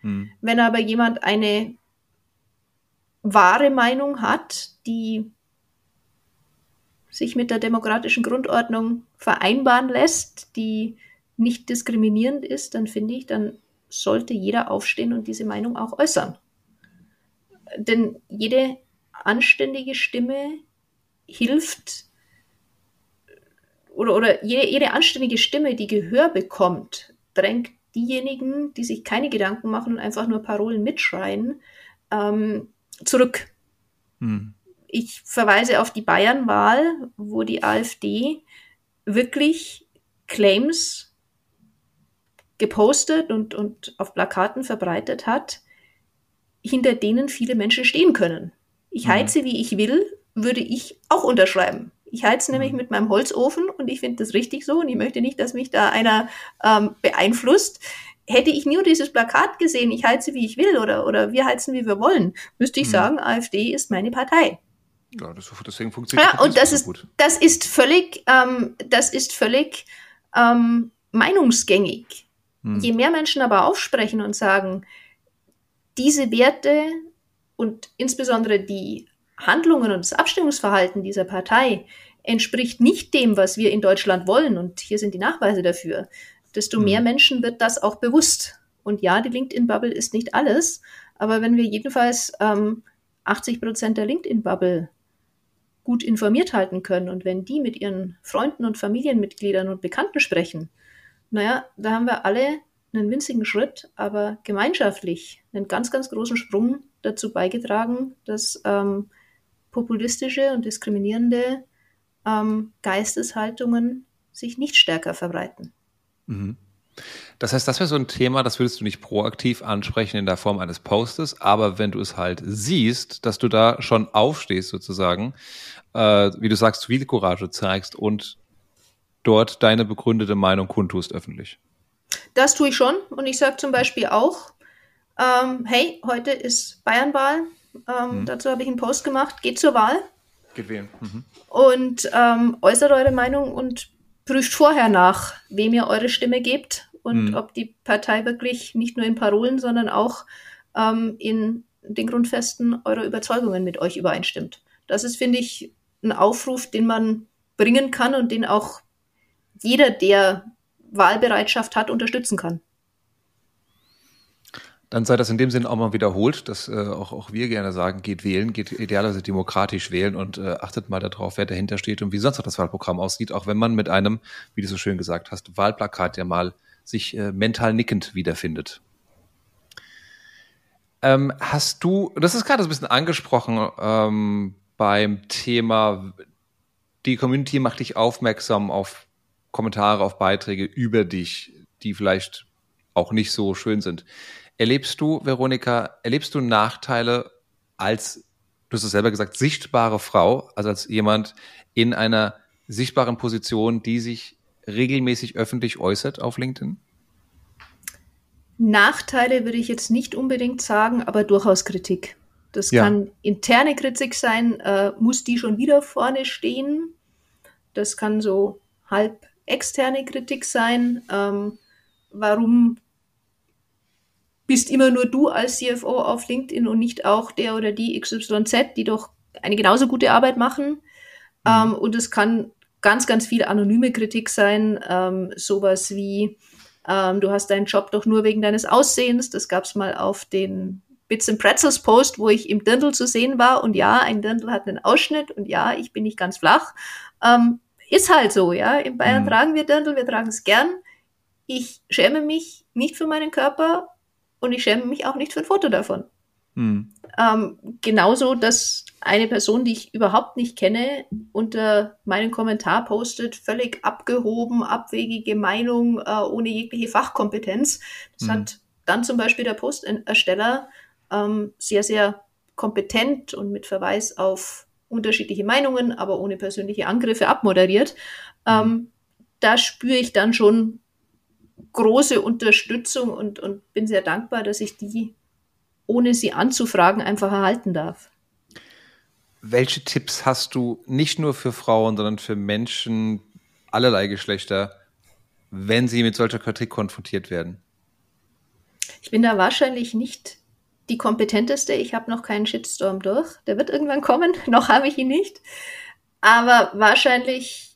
Hm. Wenn aber jemand eine wahre Meinung hat, die sich mit der demokratischen Grundordnung vereinbaren lässt, die nicht diskriminierend ist, dann finde ich, dann sollte jeder aufstehen und diese Meinung auch äußern. Denn jede anständige Stimme hilft oder, oder jede, jede anständige Stimme, die Gehör bekommt, drängt diejenigen, die sich keine Gedanken machen und einfach nur Parolen mitschreien, ähm, zurück. Hm. Ich verweise auf die Bayernwahl, wo die AfD wirklich Claims gepostet und, und auf Plakaten verbreitet hat, hinter denen viele Menschen stehen können. Ich hm. heize, wie ich will, würde ich auch unterschreiben. Ich heize nämlich mhm. mit meinem Holzofen und ich finde das richtig so und ich möchte nicht, dass mich da einer ähm, beeinflusst. Hätte ich nur dieses Plakat gesehen, ich heize wie ich will oder, oder wir heizen wie wir wollen, müsste ich mhm. sagen, AfD ist meine Partei. Ja, das, deswegen funktioniert ja, und das ist, gut. das ist völlig, ähm, das ist völlig ähm, meinungsgängig. Hm. Je mehr Menschen aber aufsprechen und sagen, diese Werte und insbesondere die Handlungen und das Abstimmungsverhalten dieser Partei entspricht nicht dem, was wir in Deutschland wollen, und hier sind die Nachweise dafür, desto mehr mhm. Menschen wird das auch bewusst. Und ja, die LinkedIn-Bubble ist nicht alles, aber wenn wir jedenfalls ähm, 80 Prozent der LinkedIn-Bubble gut informiert halten können und wenn die mit ihren Freunden und Familienmitgliedern und Bekannten sprechen, naja, da haben wir alle einen winzigen Schritt, aber gemeinschaftlich einen ganz, ganz großen Sprung dazu beigetragen, dass ähm, populistische und diskriminierende ähm, Geisteshaltungen sich nicht stärker verbreiten. Mhm. Das heißt, das wäre so ein Thema, das würdest du nicht proaktiv ansprechen in der Form eines Postes, aber wenn du es halt siehst, dass du da schon aufstehst sozusagen, äh, wie du sagst, Zivilcourage zeigst und dort deine begründete Meinung kundtust öffentlich. Das tue ich schon und ich sage zum Beispiel auch, ähm, hey, heute ist Bayernwahl, ähm, mhm. dazu habe ich einen Post gemacht, geht zur Wahl. Geht wählen. Mhm. Und ähm, äußert eure Meinung und prüft vorher nach, wem ihr eure Stimme gebt und mhm. ob die Partei wirklich nicht nur in Parolen, sondern auch ähm, in den Grundfesten eurer Überzeugungen mit euch übereinstimmt. Das ist, finde ich, ein Aufruf, den man bringen kann und den auch jeder, der Wahlbereitschaft hat, unterstützen kann. Dann sei das in dem Sinne auch mal wiederholt, dass äh, auch, auch wir gerne sagen, geht wählen, geht idealerweise demokratisch wählen und äh, achtet mal darauf, wer dahinter steht und wie sonst auch das Wahlprogramm aussieht, auch wenn man mit einem, wie du so schön gesagt hast, Wahlplakat ja mal sich äh, mental nickend wiederfindet. Ähm, hast du, das ist gerade so ein bisschen angesprochen ähm, beim Thema, die Community macht dich aufmerksam auf Kommentare, auf Beiträge über dich, die vielleicht auch nicht so schön sind. Erlebst du, Veronika, erlebst du Nachteile als, du hast es selber gesagt, sichtbare Frau, also als jemand in einer sichtbaren Position, die sich regelmäßig öffentlich äußert auf LinkedIn? Nachteile würde ich jetzt nicht unbedingt sagen, aber durchaus Kritik. Das ja. kann interne Kritik sein, äh, muss die schon wieder vorne stehen. Das kann so halb externe Kritik sein. Ähm, warum bist immer nur du als CFO auf LinkedIn und nicht auch der oder die XYZ, die doch eine genauso gute Arbeit machen. Mhm. Ähm, und es kann ganz, ganz viel anonyme Kritik sein, ähm, sowas wie, ähm, du hast deinen Job doch nur wegen deines Aussehens. Das gab es mal auf den Bits and Pretzels Post, wo ich im Dirndl zu sehen war. Und ja, ein Dirndl hat einen Ausschnitt und ja, ich bin nicht ganz flach. Ähm, ist halt so, ja. In Bayern mhm. tragen wir Dirndl, wir tragen es gern. Ich schäme mich nicht für meinen Körper und ich schäme mich auch nicht für ein Foto davon. Hm. Ähm, genauso, dass eine Person, die ich überhaupt nicht kenne, unter meinen Kommentar postet, völlig abgehoben, abwegige Meinung, äh, ohne jegliche Fachkompetenz. Das hm. hat dann zum Beispiel der Postersteller ähm, sehr, sehr kompetent und mit Verweis auf unterschiedliche Meinungen, aber ohne persönliche Angriffe abmoderiert. Hm. Ähm, da spüre ich dann schon große Unterstützung und, und bin sehr dankbar, dass ich die, ohne sie anzufragen, einfach erhalten darf. Welche Tipps hast du nicht nur für Frauen, sondern für Menschen allerlei Geschlechter, wenn sie mit solcher Kritik konfrontiert werden? Ich bin da wahrscheinlich nicht die kompetenteste. Ich habe noch keinen Shitstorm durch. Der wird irgendwann kommen. noch habe ich ihn nicht. Aber wahrscheinlich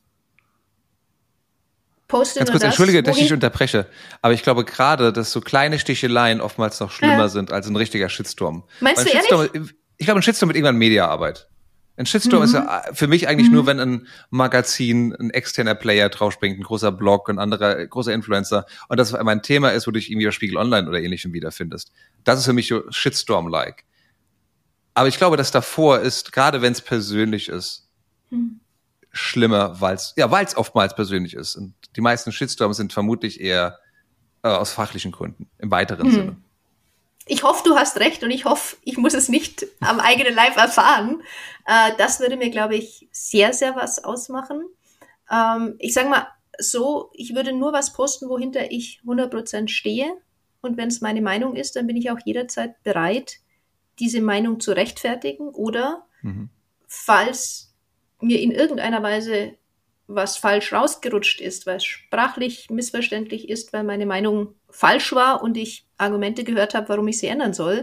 poste Ganz kurz, entschuldige, dass ich unterbreche, aber ich glaube gerade, dass so kleine Sticheleien oftmals noch schlimmer äh. sind als ein richtiger Shitstorm. Meinst du Shitstorm, ehrlich? Ich glaube, ein Shitstorm mit irgendwann Mediaarbeit. Ein Shitstorm mhm. ist ja für mich eigentlich mhm. nur, wenn ein Magazin, ein externer Player draufspringt, ein großer Blog, ein anderer großer Influencer und das einmal ein Thema ist, wo du dich irgendwie auf Spiegel Online oder ähnlichem wiederfindest. Das ist für mich so Shitstorm-like. Aber ich glaube, dass davor ist, gerade wenn es persönlich ist, mhm schlimmer, weil es ja, weil es oftmals persönlich ist. Und die meisten Shitstorms sind vermutlich eher äh, aus fachlichen Gründen im weiteren hm. Sinne. Ich hoffe, du hast recht und ich hoffe, ich muss es nicht am eigenen Leib erfahren. Äh, das würde mir, glaube ich, sehr, sehr was ausmachen. Ähm, ich sage mal so, ich würde nur was posten, wohinter ich 100% stehe. Und wenn es meine Meinung ist, dann bin ich auch jederzeit bereit, diese Meinung zu rechtfertigen oder mhm. falls mir in irgendeiner Weise was falsch rausgerutscht ist, was sprachlich missverständlich ist, weil meine Meinung falsch war und ich Argumente gehört habe, warum ich sie ändern soll,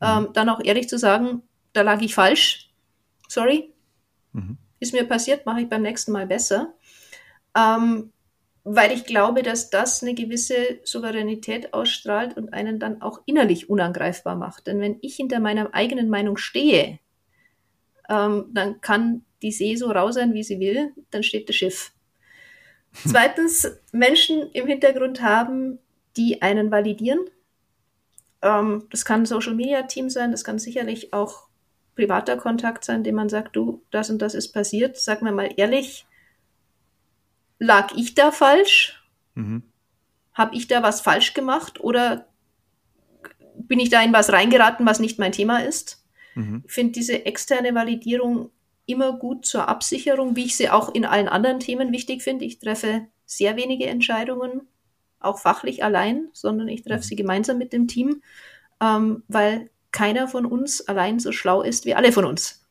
mhm. ähm, dann auch ehrlich zu sagen, da lag ich falsch. Sorry. Mhm. Ist mir passiert, mache ich beim nächsten Mal besser. Ähm, weil ich glaube, dass das eine gewisse Souveränität ausstrahlt und einen dann auch innerlich unangreifbar macht. Denn wenn ich hinter meiner eigenen Meinung stehe, ähm, dann kann die See so rau sein, wie sie will, dann steht das Schiff. Zweitens, Menschen im Hintergrund haben, die einen validieren. Ähm, das kann ein Social Media Team sein, das kann sicherlich auch privater Kontakt sein, dem man sagt, du, das und das ist passiert. Sag mir mal ehrlich, lag ich da falsch? Mhm. habe ich da was falsch gemacht oder bin ich da in was reingeraten, was nicht mein Thema ist? Mhm. Ich finde diese externe Validierung immer gut zur Absicherung, wie ich sie auch in allen anderen Themen wichtig finde. Ich treffe sehr wenige Entscheidungen, auch fachlich allein, sondern ich treffe mhm. sie gemeinsam mit dem Team, ähm, weil keiner von uns allein so schlau ist wie alle von uns.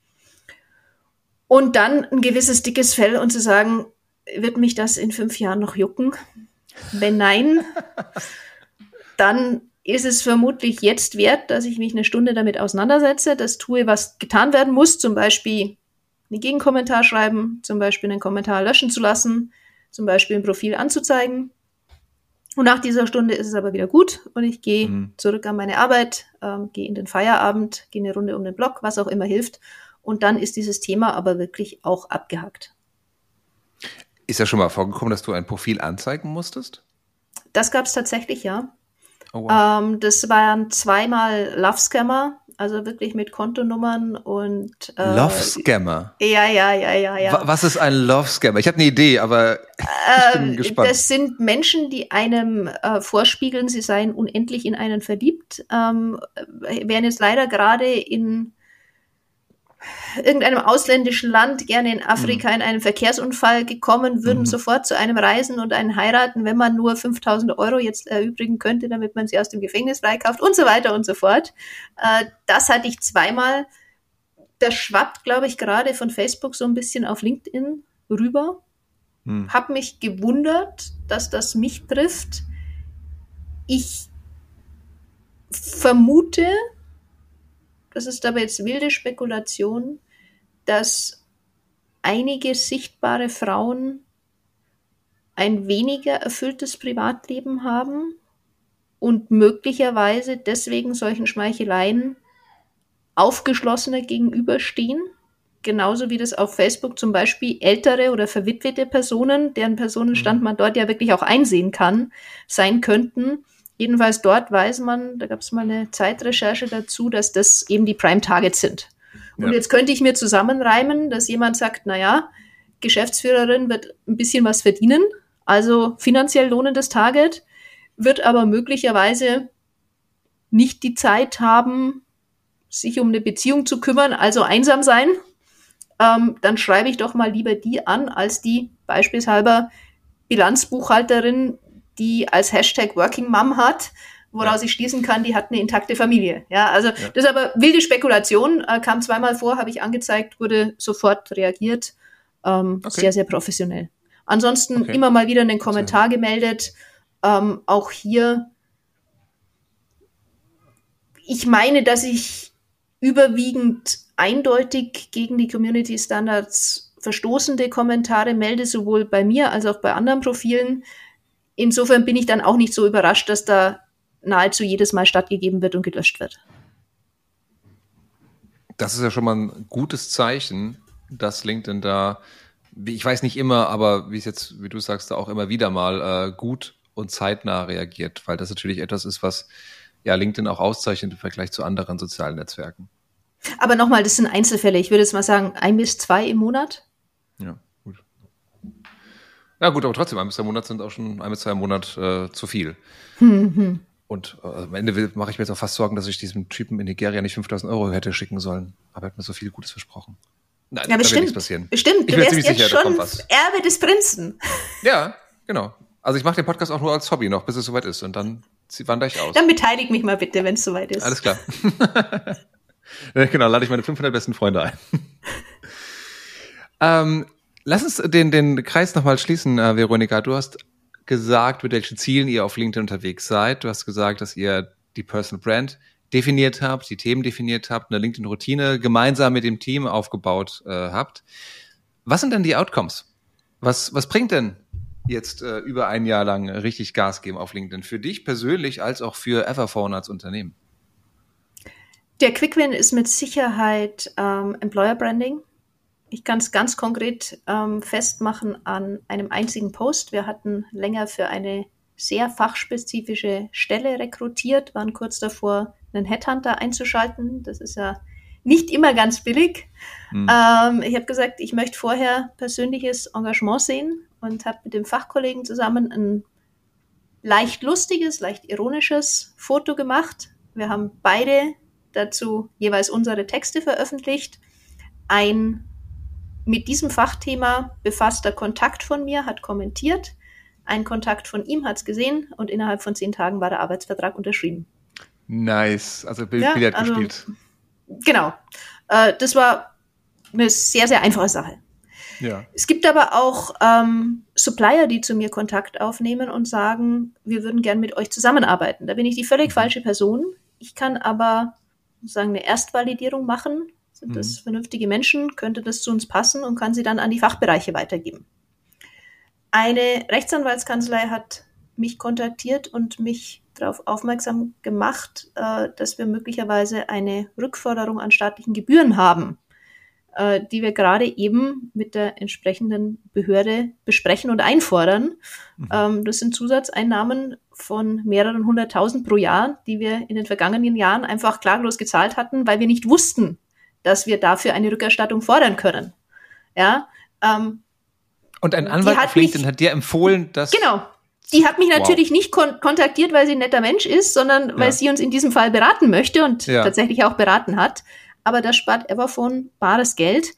Und dann ein gewisses dickes Fell und zu sagen, wird mich das in fünf Jahren noch jucken? Wenn nein, dann ist es vermutlich jetzt wert, dass ich mich eine Stunde damit auseinandersetze, das tue, was getan werden muss, zum Beispiel einen Gegenkommentar schreiben, zum Beispiel einen Kommentar löschen zu lassen, zum Beispiel ein Profil anzuzeigen. Und nach dieser Stunde ist es aber wieder gut und ich gehe mhm. zurück an meine Arbeit, ähm, gehe in den Feierabend, gehe eine Runde um den Block, was auch immer hilft. Und dann ist dieses Thema aber wirklich auch abgehakt. Ist ja schon mal vorgekommen, dass du ein Profil anzeigen musstest? Das gab es tatsächlich, ja. Oh, wow. ähm, das waren zweimal Love Scammer, also wirklich mit Kontonummern und äh, Love Scammer. Ja, ja, ja, ja, ja. Was ist ein Love Scammer? Ich habe eine Idee, aber ich bin äh, gespannt. Das sind Menschen, die einem äh, vorspiegeln, sie seien unendlich in einen verliebt, ähm, wären jetzt leider gerade in irgendeinem ausländischen Land, gerne in Afrika, mhm. in einen Verkehrsunfall gekommen, würden mhm. sofort zu einem reisen und einen heiraten, wenn man nur 5000 Euro jetzt erübrigen könnte, damit man sie aus dem Gefängnis freikauft und so weiter und so fort. Äh, das hatte ich zweimal. Das schwappt, glaube ich, gerade von Facebook so ein bisschen auf LinkedIn rüber. Mhm. Hab mich gewundert, dass das mich trifft. Ich vermute, das ist aber jetzt wilde Spekulation, dass einige sichtbare Frauen ein weniger erfülltes Privatleben haben und möglicherweise deswegen solchen Schmeicheleien aufgeschlossener gegenüberstehen. Genauso wie das auf Facebook zum Beispiel ältere oder verwitwete Personen, deren Personenstand mhm. man dort ja wirklich auch einsehen kann, sein könnten, Jedenfalls dort weiß man, da gab es mal eine Zeitrecherche dazu, dass das eben die Prime Targets sind. Und ja. jetzt könnte ich mir zusammenreimen, dass jemand sagt, naja, Geschäftsführerin wird ein bisschen was verdienen, also finanziell lohnendes Target, wird aber möglicherweise nicht die Zeit haben, sich um eine Beziehung zu kümmern, also einsam sein, ähm, dann schreibe ich doch mal lieber die an, als die beispielsweise Bilanzbuchhalterin, die als Hashtag Working Mom hat, woraus ich schließen kann, die hat eine intakte Familie. Ja, also ja. das ist aber wilde Spekulation, äh, kam zweimal vor, habe ich angezeigt, wurde sofort reagiert. Ähm, okay. Sehr, sehr professionell. Ansonsten okay. immer mal wieder einen Kommentar okay. gemeldet. Ähm, auch hier, ich meine, dass ich überwiegend eindeutig gegen die Community Standards verstoßende Kommentare melde, sowohl bei mir als auch bei anderen Profilen insofern bin ich dann auch nicht so überrascht, dass da nahezu jedes Mal stattgegeben wird und gelöscht wird. Das ist ja schon mal ein gutes Zeichen, dass LinkedIn da, ich weiß nicht immer, aber wie es jetzt, wie du sagst, da auch immer wieder mal äh, gut und zeitnah reagiert, weil das natürlich etwas ist, was ja LinkedIn auch auszeichnet im Vergleich zu anderen sozialen Netzwerken. Aber nochmal, das sind Einzelfälle. Ich würde jetzt mal sagen, ein bis zwei im Monat. Ja. Gut, aber trotzdem, ein bis zwei Monate sind auch schon ein bis zwei Monate äh, zu viel. Mhm. Und äh, am Ende mache ich mir jetzt auch fast Sorgen, dass ich diesem Typen in Nigeria nicht 5000 Euro hätte schicken sollen. Aber er hat mir so viel Gutes versprochen. Nein, ja, bestimmt. Wird passieren. Bestimmt, ich du wärst jetzt sicher, schon Erbe des Prinzen. Ja, genau. Also ich mache den Podcast auch nur als Hobby noch, bis es soweit ist. Und dann wandere ich aus. Dann beteilige mich mal bitte, wenn es soweit ist. Alles klar. genau, lade ich meine 500 besten Freunde ein. ähm, Lass uns den, den Kreis nochmal schließen, äh, Veronika. Du hast gesagt, mit welchen Zielen ihr auf LinkedIn unterwegs seid. Du hast gesagt, dass ihr die Personal Brand definiert habt, die Themen definiert habt, eine LinkedIn-Routine gemeinsam mit dem Team aufgebaut äh, habt. Was sind denn die Outcomes? Was, was bringt denn jetzt äh, über ein Jahr lang richtig Gas geben auf LinkedIn? Für dich persönlich als auch für Everphone als Unternehmen? Der Quick-Win ist mit Sicherheit ähm, Employer Branding. Ich kann es ganz konkret ähm, festmachen an einem einzigen Post. Wir hatten länger für eine sehr fachspezifische Stelle rekrutiert, waren kurz davor, einen Headhunter einzuschalten. Das ist ja nicht immer ganz billig. Mhm. Ähm, ich habe gesagt, ich möchte vorher persönliches Engagement sehen und habe mit dem Fachkollegen zusammen ein leicht lustiges, leicht ironisches Foto gemacht. Wir haben beide dazu jeweils unsere Texte veröffentlicht. Ein mit diesem Fachthema befasster Kontakt von mir hat kommentiert. Ein Kontakt von ihm hat es gesehen und innerhalb von zehn Tagen war der Arbeitsvertrag unterschrieben. Nice. Also Bild, ja, Billard also, gespielt. Genau. Äh, das war eine sehr, sehr einfache Sache. Ja. Es gibt aber auch ähm, Supplier, die zu mir Kontakt aufnehmen und sagen, wir würden gern mit euch zusammenarbeiten. Da bin ich die völlig mhm. falsche Person. Ich kann aber sozusagen eine Erstvalidierung machen. Sind mhm. das vernünftige Menschen? Könnte das zu uns passen und kann sie dann an die Fachbereiche weitergeben. Eine Rechtsanwaltskanzlei hat mich kontaktiert und mich darauf aufmerksam gemacht, äh, dass wir möglicherweise eine Rückforderung an staatlichen Gebühren haben äh, die wir gerade eben mit der entsprechenden Behörde besprechen und einfordern. Mhm. Ähm, das sind Zusatzeinnahmen von mehreren hunderttausend pro Jahr, die wir in den vergangenen Jahren einfach klaglos gezahlt hatten, weil wir nicht wussten, dass wir dafür eine Rückerstattung fordern können. Ja. Ähm, und ein Anwalt auf LinkedIn hat dir empfohlen, dass genau die hat mich natürlich wow. nicht kon kontaktiert, weil sie ein netter Mensch ist, sondern weil ja. sie uns in diesem Fall beraten möchte und ja. tatsächlich auch beraten hat aber das spart Everphone bares Geld.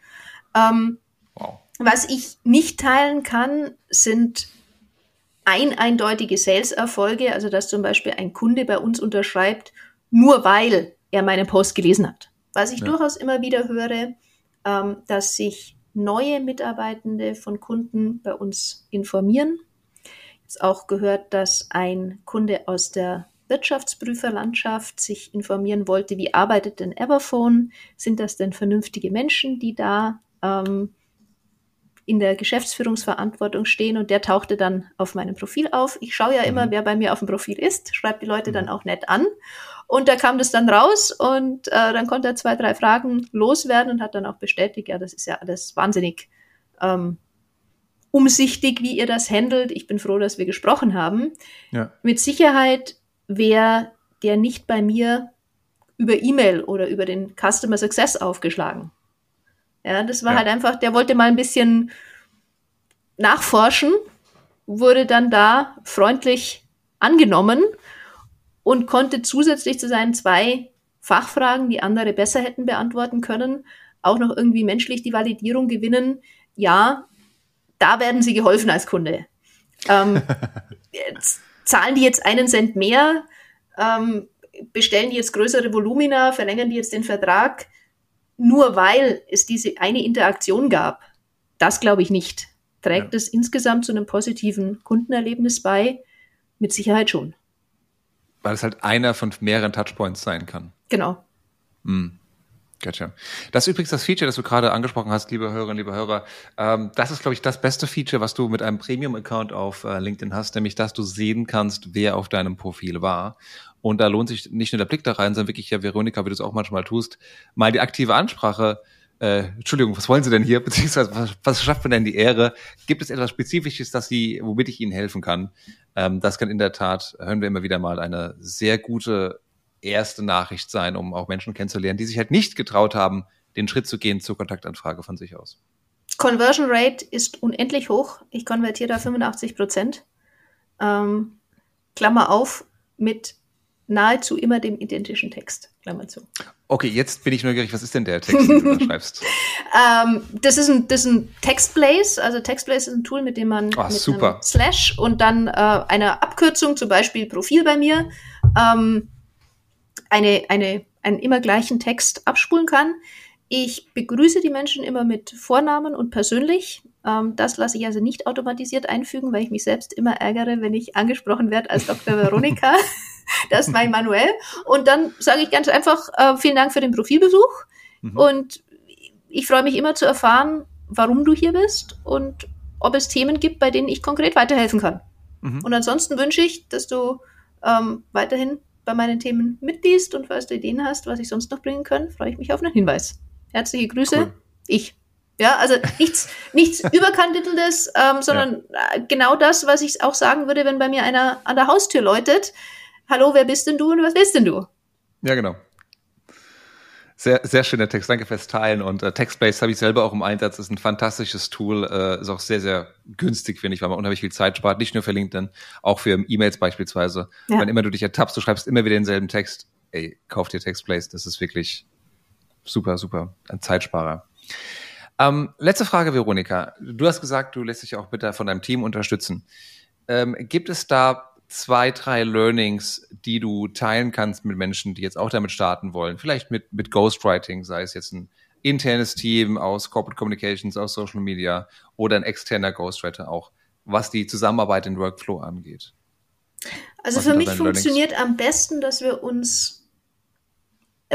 Ähm, wow. Was ich nicht teilen kann, sind ein eindeutige Sales-Erfolge, also dass zum Beispiel ein Kunde bei uns unterschreibt, nur weil er meinen Post gelesen hat. Was ich ja. durchaus immer wieder höre, ähm, dass sich neue Mitarbeitende von Kunden bei uns informieren. Ich habe auch gehört, dass ein Kunde aus der Wirtschaftsprüferlandschaft sich informieren wollte, wie arbeitet denn Everphone? Sind das denn vernünftige Menschen, die da ähm, in der Geschäftsführungsverantwortung stehen? Und der tauchte dann auf meinem Profil auf. Ich schaue ja mhm. immer, wer bei mir auf dem Profil ist, schreibe die Leute mhm. dann auch nett an. Und da kam das dann raus und äh, dann konnte er zwei, drei Fragen loswerden und hat dann auch bestätigt, ja, das ist ja alles wahnsinnig ähm, umsichtig, wie ihr das handelt. Ich bin froh, dass wir gesprochen haben. Ja. Mit Sicherheit wäre der nicht bei mir über E-Mail oder über den Customer Success aufgeschlagen. Ja, das war ja. halt einfach, der wollte mal ein bisschen nachforschen, wurde dann da freundlich angenommen und konnte zusätzlich zu seinen zwei Fachfragen, die andere besser hätten beantworten können, auch noch irgendwie menschlich die Validierung gewinnen. Ja, da werden sie geholfen als Kunde. Ähm, zahlen die jetzt einen Cent mehr, ähm, bestellen die jetzt größere Volumina, verlängern die jetzt den Vertrag, nur weil es diese eine Interaktion gab. Das glaube ich nicht. Trägt ja. es insgesamt zu einem positiven Kundenerlebnis bei? Mit Sicherheit schon. Weil es halt einer von mehreren Touchpoints sein kann. Genau. Mhm. Gotcha. Das ist übrigens das Feature, das du gerade angesprochen hast, liebe Hörerinnen, liebe Hörer. Ähm, das ist, glaube ich, das beste Feature, was du mit einem Premium-Account auf äh, LinkedIn hast, nämlich, dass du sehen kannst, wer auf deinem Profil war. Und da lohnt sich nicht nur der Blick da rein, sondern wirklich, ja, Veronika, wie du es auch manchmal tust, mal die aktive Ansprache äh, Entschuldigung, was wollen Sie denn hier? Beziehungsweise, was, was schafft man denn die Ehre? Gibt es etwas Spezifisches, dass Sie, womit ich Ihnen helfen kann? Ähm, das kann in der Tat, hören wir immer wieder mal, eine sehr gute erste Nachricht sein, um auch Menschen kennenzulernen, die sich halt nicht getraut haben, den Schritt zu gehen zur Kontaktanfrage von sich aus. Conversion Rate ist unendlich hoch. Ich konvertiere da 85 Prozent. Ähm, Klammer auf, mit nahezu immer dem identischen Text. Klammer zu. Okay, jetzt bin ich neugierig. Was ist denn der Text, den du da schreibst? ähm, das, ist ein, das ist ein Textblaze. Also Textblaze ist ein Tool, mit dem man oh, mit super. Slash und dann äh, einer Abkürzung, zum Beispiel Profil bei mir, ähm, eine, eine, einen immer gleichen Text abspulen kann. Ich begrüße die Menschen immer mit Vornamen und persönlich. Ähm, das lasse ich also nicht automatisiert einfügen, weil ich mich selbst immer ärgere, wenn ich angesprochen werde als Dr. Veronika. das ist mein manuell. Und dann sage ich ganz einfach, äh, vielen Dank für den Profilbesuch. Mhm. Und ich freue mich immer zu erfahren, warum du hier bist und ob es Themen gibt, bei denen ich konkret weiterhelfen kann. Mhm. Und ansonsten wünsche ich, dass du ähm, weiterhin bei meinen Themen mitliest und falls du Ideen hast, was ich sonst noch bringen kann, freue ich mich auf einen Hinweis. Herzliche Grüße, cool. ich. Ja, also nichts, nichts überkandideltes, ähm, sondern ja. Äh, genau das, was ich auch sagen würde, wenn bei mir einer an der Haustür läutet. Hallo, wer bist denn du und was willst denn du? Ja, genau. Sehr, sehr schöner Text. Danke fürs Teilen. Und äh, Textbase habe ich selber auch im Einsatz. Ist ein fantastisches Tool. Äh, ist auch sehr, sehr günstig, finde ich, weil man unheimlich viel Zeit spart. Nicht nur für LinkedIn, auch für E-Mails beispielsweise. Ja. Wenn immer du dich ertappst, du schreibst immer wieder denselben Text. Ey, kauf dir Textbase. Das ist wirklich super, super. Ein Zeitsparer. Ähm, letzte Frage, Veronika. Du hast gesagt, du lässt dich auch bitte von deinem Team unterstützen. Ähm, gibt es da zwei, drei Learnings, die du teilen kannst mit Menschen, die jetzt auch damit starten wollen? Vielleicht mit, mit Ghostwriting, sei es jetzt ein internes Team aus Corporate Communications, aus Social Media oder ein externer Ghostwriter auch, was die Zusammenarbeit in Workflow angeht. Also was für mich funktioniert Learnings? am besten, dass wir uns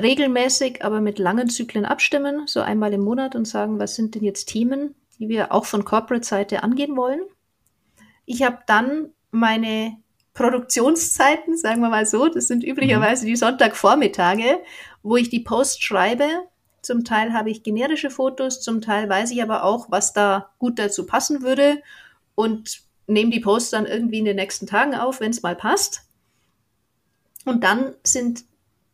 regelmäßig, aber mit langen Zyklen abstimmen, so einmal im Monat und sagen, was sind denn jetzt Themen, die wir auch von Corporate-Seite angehen wollen. Ich habe dann meine Produktionszeiten, sagen wir mal so, das sind üblicherweise die Sonntagvormittage, wo ich die Post schreibe. Zum Teil habe ich generische Fotos, zum Teil weiß ich aber auch, was da gut dazu passen würde und nehme die Posts dann irgendwie in den nächsten Tagen auf, wenn es mal passt. Und dann sind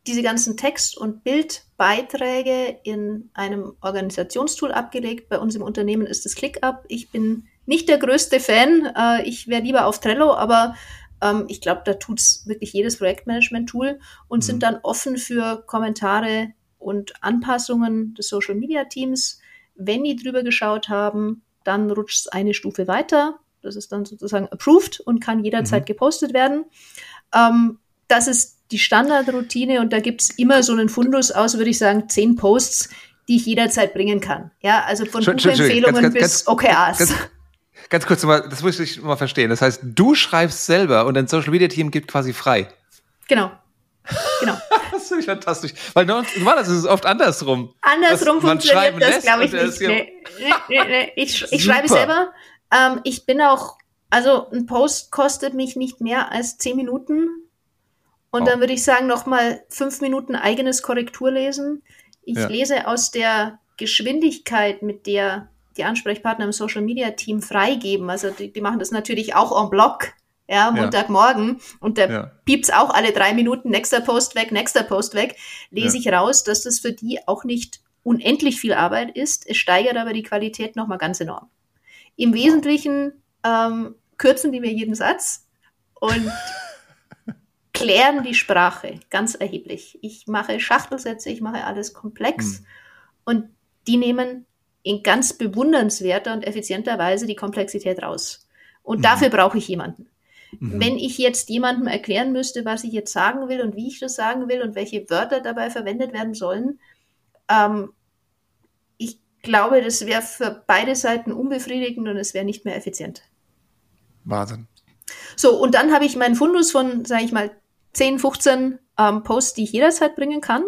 diese ganzen Text- und Bildbeiträge in einem Organisationstool abgelegt. Bei uns im Unternehmen ist es ClickUp. Ich bin nicht der größte Fan. Äh, ich wäre lieber auf Trello, aber ähm, ich glaube, da tut es wirklich jedes Projektmanagement-Tool und mhm. sind dann offen für Kommentare und Anpassungen des Social Media Teams. Wenn die drüber geschaut haben, dann rutscht es eine Stufe weiter. Das ist dann sozusagen approved und kann jederzeit mhm. gepostet werden. Ähm, das ist die Standardroutine und da gibt es immer so einen Fundus aus, würde ich sagen, zehn Posts, die ich jederzeit bringen kann. Ja, also von Buchempfehlungen bis OKRs. Ganz, Ganz kurz nochmal, das muss ich mal verstehen. Das heißt, du schreibst selber und dein Social Media Team gibt quasi frei. Genau. Genau. das finde ich fantastisch. Weil normalerweise ist es oft andersrum. Andersrum funktioniert das, glaube ich, nicht. Nee. Nee, nee, ich, ich schreibe selber. Ähm, ich bin auch, also ein Post kostet mich nicht mehr als zehn Minuten. Und oh. dann würde ich sagen, nochmal fünf Minuten eigenes Korrekturlesen. Ich ja. lese aus der Geschwindigkeit, mit der die Ansprechpartner im Social Media Team freigeben. Also die, die machen das natürlich auch en bloc, ja, Montagmorgen. Und da ja. piept's auch alle drei Minuten, nächster Post weg, nächster Post weg. Lese ja. ich raus, dass das für die auch nicht unendlich viel Arbeit ist. Es steigert aber die Qualität nochmal ganz enorm. Im Wesentlichen ähm, kürzen die mir jeden Satz und klären die Sprache ganz erheblich. Ich mache Schachtelsätze, ich mache alles komplex hm. und die nehmen in ganz bewundernswerter und effizienter Weise die Komplexität raus. Und mhm. dafür brauche ich jemanden. Mhm. Wenn ich jetzt jemandem erklären müsste, was ich jetzt sagen will und wie ich das sagen will und welche Wörter dabei verwendet werden sollen, ähm, ich glaube, das wäre für beide Seiten unbefriedigend und es wäre nicht mehr effizient. Wahnsinn. So, und dann habe ich meinen Fundus von, sage ich mal, 10, 15 ähm, Posts, die ich jederzeit bringen kann.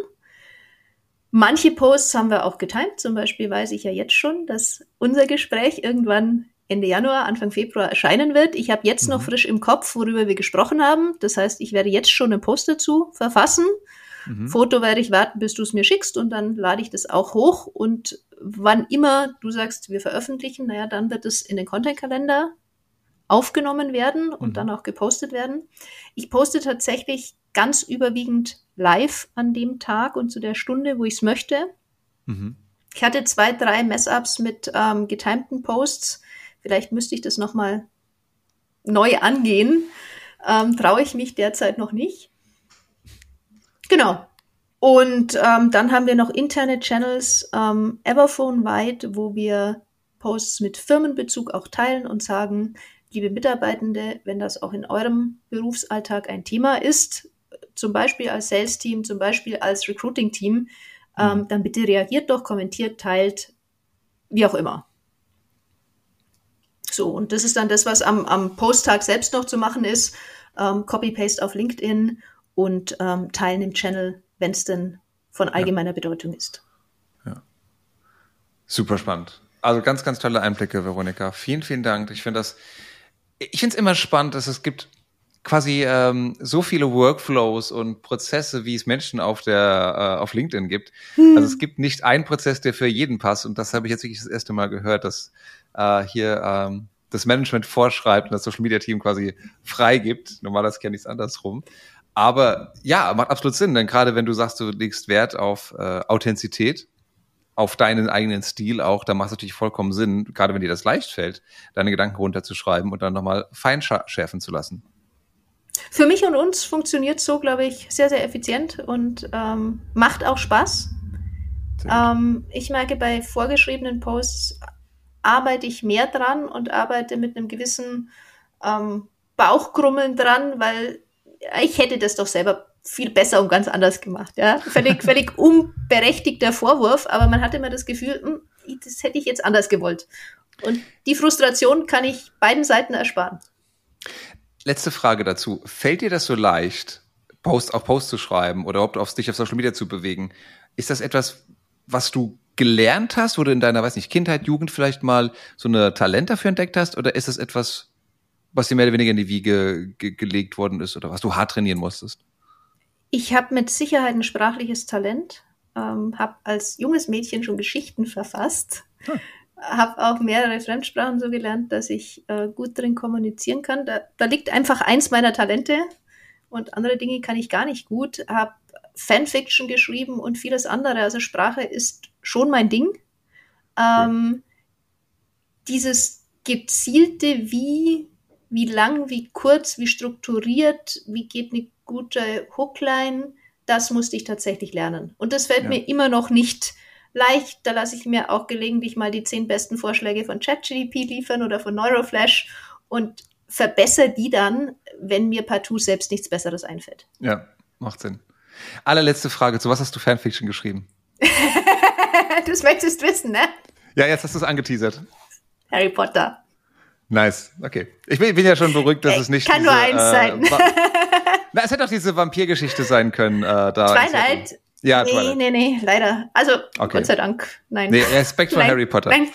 Manche Posts haben wir auch getimt. Zum Beispiel weiß ich ja jetzt schon, dass unser Gespräch irgendwann Ende Januar, Anfang Februar erscheinen wird. Ich habe jetzt mhm. noch frisch im Kopf, worüber wir gesprochen haben. Das heißt, ich werde jetzt schon einen Post dazu verfassen. Mhm. Foto werde ich warten, bis du es mir schickst und dann lade ich das auch hoch. Und wann immer du sagst, wir veröffentlichen, naja, dann wird es in den Content-Kalender aufgenommen werden und mhm. dann auch gepostet werden. Ich poste tatsächlich ganz überwiegend live an dem Tag und zu der Stunde, wo ich es möchte. Mhm. Ich hatte zwei, drei Mess-ups mit ähm, getimten Posts. Vielleicht müsste ich das nochmal neu angehen. Ähm, Traue ich mich derzeit noch nicht. Genau. Und ähm, dann haben wir noch interne Channels, ähm, Everphone-weit, wo wir Posts mit Firmenbezug auch teilen und sagen, liebe Mitarbeitende, wenn das auch in eurem Berufsalltag ein Thema ist, zum Beispiel als Sales-Team, zum Beispiel als Recruiting-Team, ähm, mhm. dann bitte reagiert doch, kommentiert, teilt, wie auch immer. So, und das ist dann das, was am, am Posttag selbst noch zu machen ist. Ähm, Copy-Paste auf LinkedIn und ähm, teilen im Channel, wenn es denn von allgemeiner ja. Bedeutung ist. Ja. Super spannend. Also ganz, ganz tolle Einblicke, Veronika. Vielen, vielen Dank. Ich finde das, ich finde es immer spannend, dass es gibt quasi ähm, so viele Workflows und Prozesse, wie es Menschen auf der äh, auf LinkedIn gibt. Hm. Also es gibt nicht einen Prozess, der für jeden passt. Und das habe ich jetzt wirklich das erste Mal gehört, dass äh, hier ähm, das Management vorschreibt und das Social Media Team quasi freigibt. Normalerweise kenne ich es andersrum. Aber ja, macht absolut Sinn, denn gerade wenn du sagst, du legst Wert auf äh, Authentizität, auf deinen eigenen Stil auch, dann macht es natürlich vollkommen Sinn, gerade wenn dir das leicht fällt, deine Gedanken runterzuschreiben und dann nochmal fein schärfen zu lassen. Für mich und uns funktioniert so, glaube ich, sehr, sehr effizient und ähm, macht auch Spaß. Ähm, ich merke, bei vorgeschriebenen Posts arbeite ich mehr dran und arbeite mit einem gewissen ähm, Bauchkrummeln dran, weil ich hätte das doch selber viel besser und ganz anders gemacht. Ja? Völlig, völlig unberechtigter Vorwurf, aber man hatte immer das Gefühl, hm, das hätte ich jetzt anders gewollt. Und die Frustration kann ich beiden Seiten ersparen. Letzte Frage dazu. Fällt dir das so leicht, Post auf Post zu schreiben oder überhaupt auf dich auf Social Media zu bewegen? Ist das etwas, was du gelernt hast, wo du in deiner, weiß nicht, Kindheit, Jugend vielleicht mal so eine Talent dafür entdeckt hast? Oder ist das etwas, was dir mehr oder weniger in die Wiege ge gelegt worden ist oder was du hart trainieren musstest? Ich habe mit Sicherheit ein sprachliches Talent, ähm, habe als junges Mädchen schon Geschichten verfasst, hm. habe auch mehrere Fremdsprachen so gelernt, dass ich äh, gut drin kommunizieren kann. Da, da liegt einfach eins meiner Talente und andere Dinge kann ich gar nicht gut. Habe Fanfiction geschrieben und vieles andere. Also Sprache ist schon mein Ding. Ähm, dieses gezielte, wie wie lang, wie kurz, wie strukturiert, wie geht eine gute Hookline, das musste ich tatsächlich lernen. Und das fällt ja. mir immer noch nicht leicht. Da lasse ich mir auch gelegentlich mal die zehn besten Vorschläge von ChatGDP liefern oder von Neuroflash und verbessere die dann, wenn mir partout selbst nichts Besseres einfällt. Ja, macht Sinn. Allerletzte Frage, zu was hast du Fanfiction geschrieben? das möchtest wissen, ne? Ja, jetzt hast du es angeteasert. Harry Potter. Nice, okay. Ich bin, bin ja schon beruhigt, dass es nicht. Kann diese, nur eins äh, sein. Na, es hätte auch diese Vampirgeschichte sein können. Äh, da Twilight? Ja, nee, Twilight. nee, nee, leider. Also, okay. Gott sei Dank, nein. Nee, Respekt vor Harry Potter. Nein.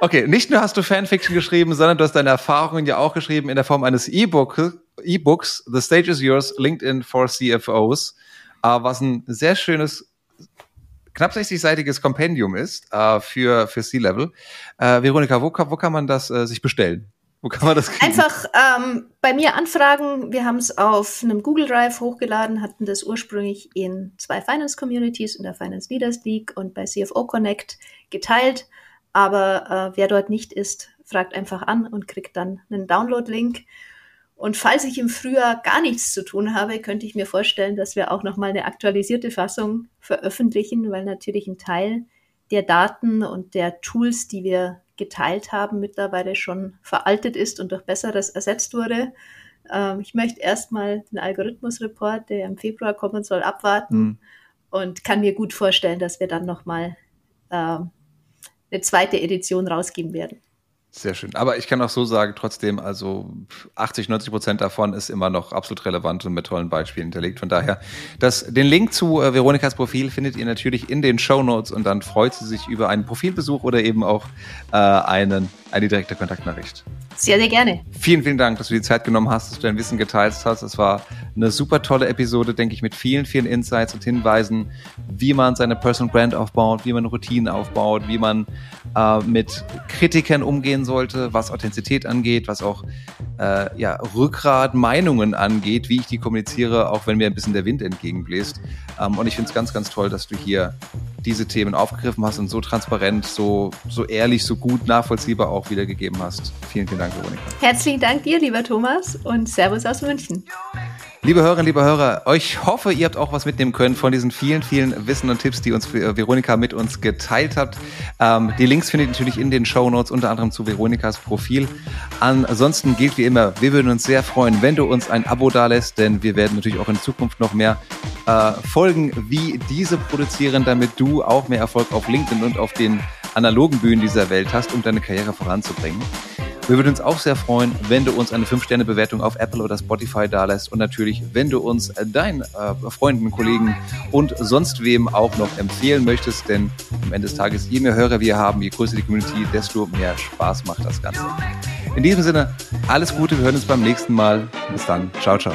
Okay, nicht nur hast du Fanfiction geschrieben, sondern du hast deine Erfahrungen ja auch geschrieben in der Form eines E-Book, E-Books, The Stage is Yours, LinkedIn for CFOs, äh, was ein sehr schönes knapp 60-seitiges Kompendium ist äh, für, für C-Level. Äh, Veronika, wo, wo kann man das äh, sich bestellen? Wo kann man das kriegen? Einfach ähm, bei mir anfragen. Wir haben es auf einem Google Drive hochgeladen, hatten das ursprünglich in zwei Finance Communities, in der Finance Leaders League und bei CFO Connect geteilt. Aber äh, wer dort nicht ist, fragt einfach an und kriegt dann einen Download-Link. Und falls ich im Frühjahr gar nichts zu tun habe, könnte ich mir vorstellen, dass wir auch nochmal eine aktualisierte Fassung veröffentlichen, weil natürlich ein Teil der Daten und der Tools, die wir geteilt haben, mittlerweile schon veraltet ist und durch Besseres ersetzt wurde. Ähm, ich möchte erstmal den Algorithmusreport, der im Februar kommen soll, abwarten mhm. und kann mir gut vorstellen, dass wir dann nochmal ähm, eine zweite Edition rausgeben werden. Sehr schön. Aber ich kann auch so sagen, trotzdem, also 80, 90 Prozent davon ist immer noch absolut relevant und mit tollen Beispielen hinterlegt. Von daher, das, den Link zu äh, Veronikas Profil findet ihr natürlich in den Show Notes und dann freut sie sich über einen Profilbesuch oder eben auch äh, einen, eine direkte Kontaktnachricht. Sehr, sehr gerne. Vielen, vielen Dank, dass du die Zeit genommen hast, dass du dein Wissen geteilt hast. Es war eine super tolle Episode, denke ich, mit vielen, vielen Insights und Hinweisen, wie man seine Personal Brand aufbaut, wie man Routinen aufbaut, wie man äh, mit Kritikern umgehen sollte, was Authentizität angeht, was auch äh, ja, Rückgrat, Meinungen angeht, wie ich die kommuniziere, auch wenn mir ein bisschen der Wind entgegenbläst. Ähm, und ich finde es ganz, ganz toll, dass du hier diese Themen aufgegriffen hast und so transparent, so, so ehrlich, so gut nachvollziehbar auch wiedergegeben hast. Vielen, vielen Dank, Veronika. Herzlichen Dank dir, lieber Thomas, und Servus aus München. Liebe Hörerinnen, liebe Hörer, ich hoffe, ihr habt auch was mitnehmen können von diesen vielen, vielen Wissen und Tipps, die uns äh, Veronika mit uns geteilt hat. Ähm, die Links findet ihr natürlich in den Show Notes, unter anderem zu Veronikas Profil. Ansonsten gilt wie immer, wir würden uns sehr freuen, wenn du uns ein Abo dalässt, denn wir werden natürlich auch in Zukunft noch mehr äh, Folgen wie diese produzieren, damit du auch mehr Erfolg auf LinkedIn und auf den analogen Bühnen dieser Welt hast, um deine Karriere voranzubringen. Wir würden uns auch sehr freuen, wenn du uns eine 5-Sterne-Bewertung auf Apple oder Spotify dalässt und natürlich, wenn du uns deinen äh, Freunden, Kollegen und sonst wem auch noch empfehlen möchtest, denn am Ende des Tages, je mehr Hörer wir haben, je größer die Community, desto mehr Spaß macht das Ganze. In diesem Sinne, alles Gute, wir hören uns beim nächsten Mal. Bis dann, ciao, ciao.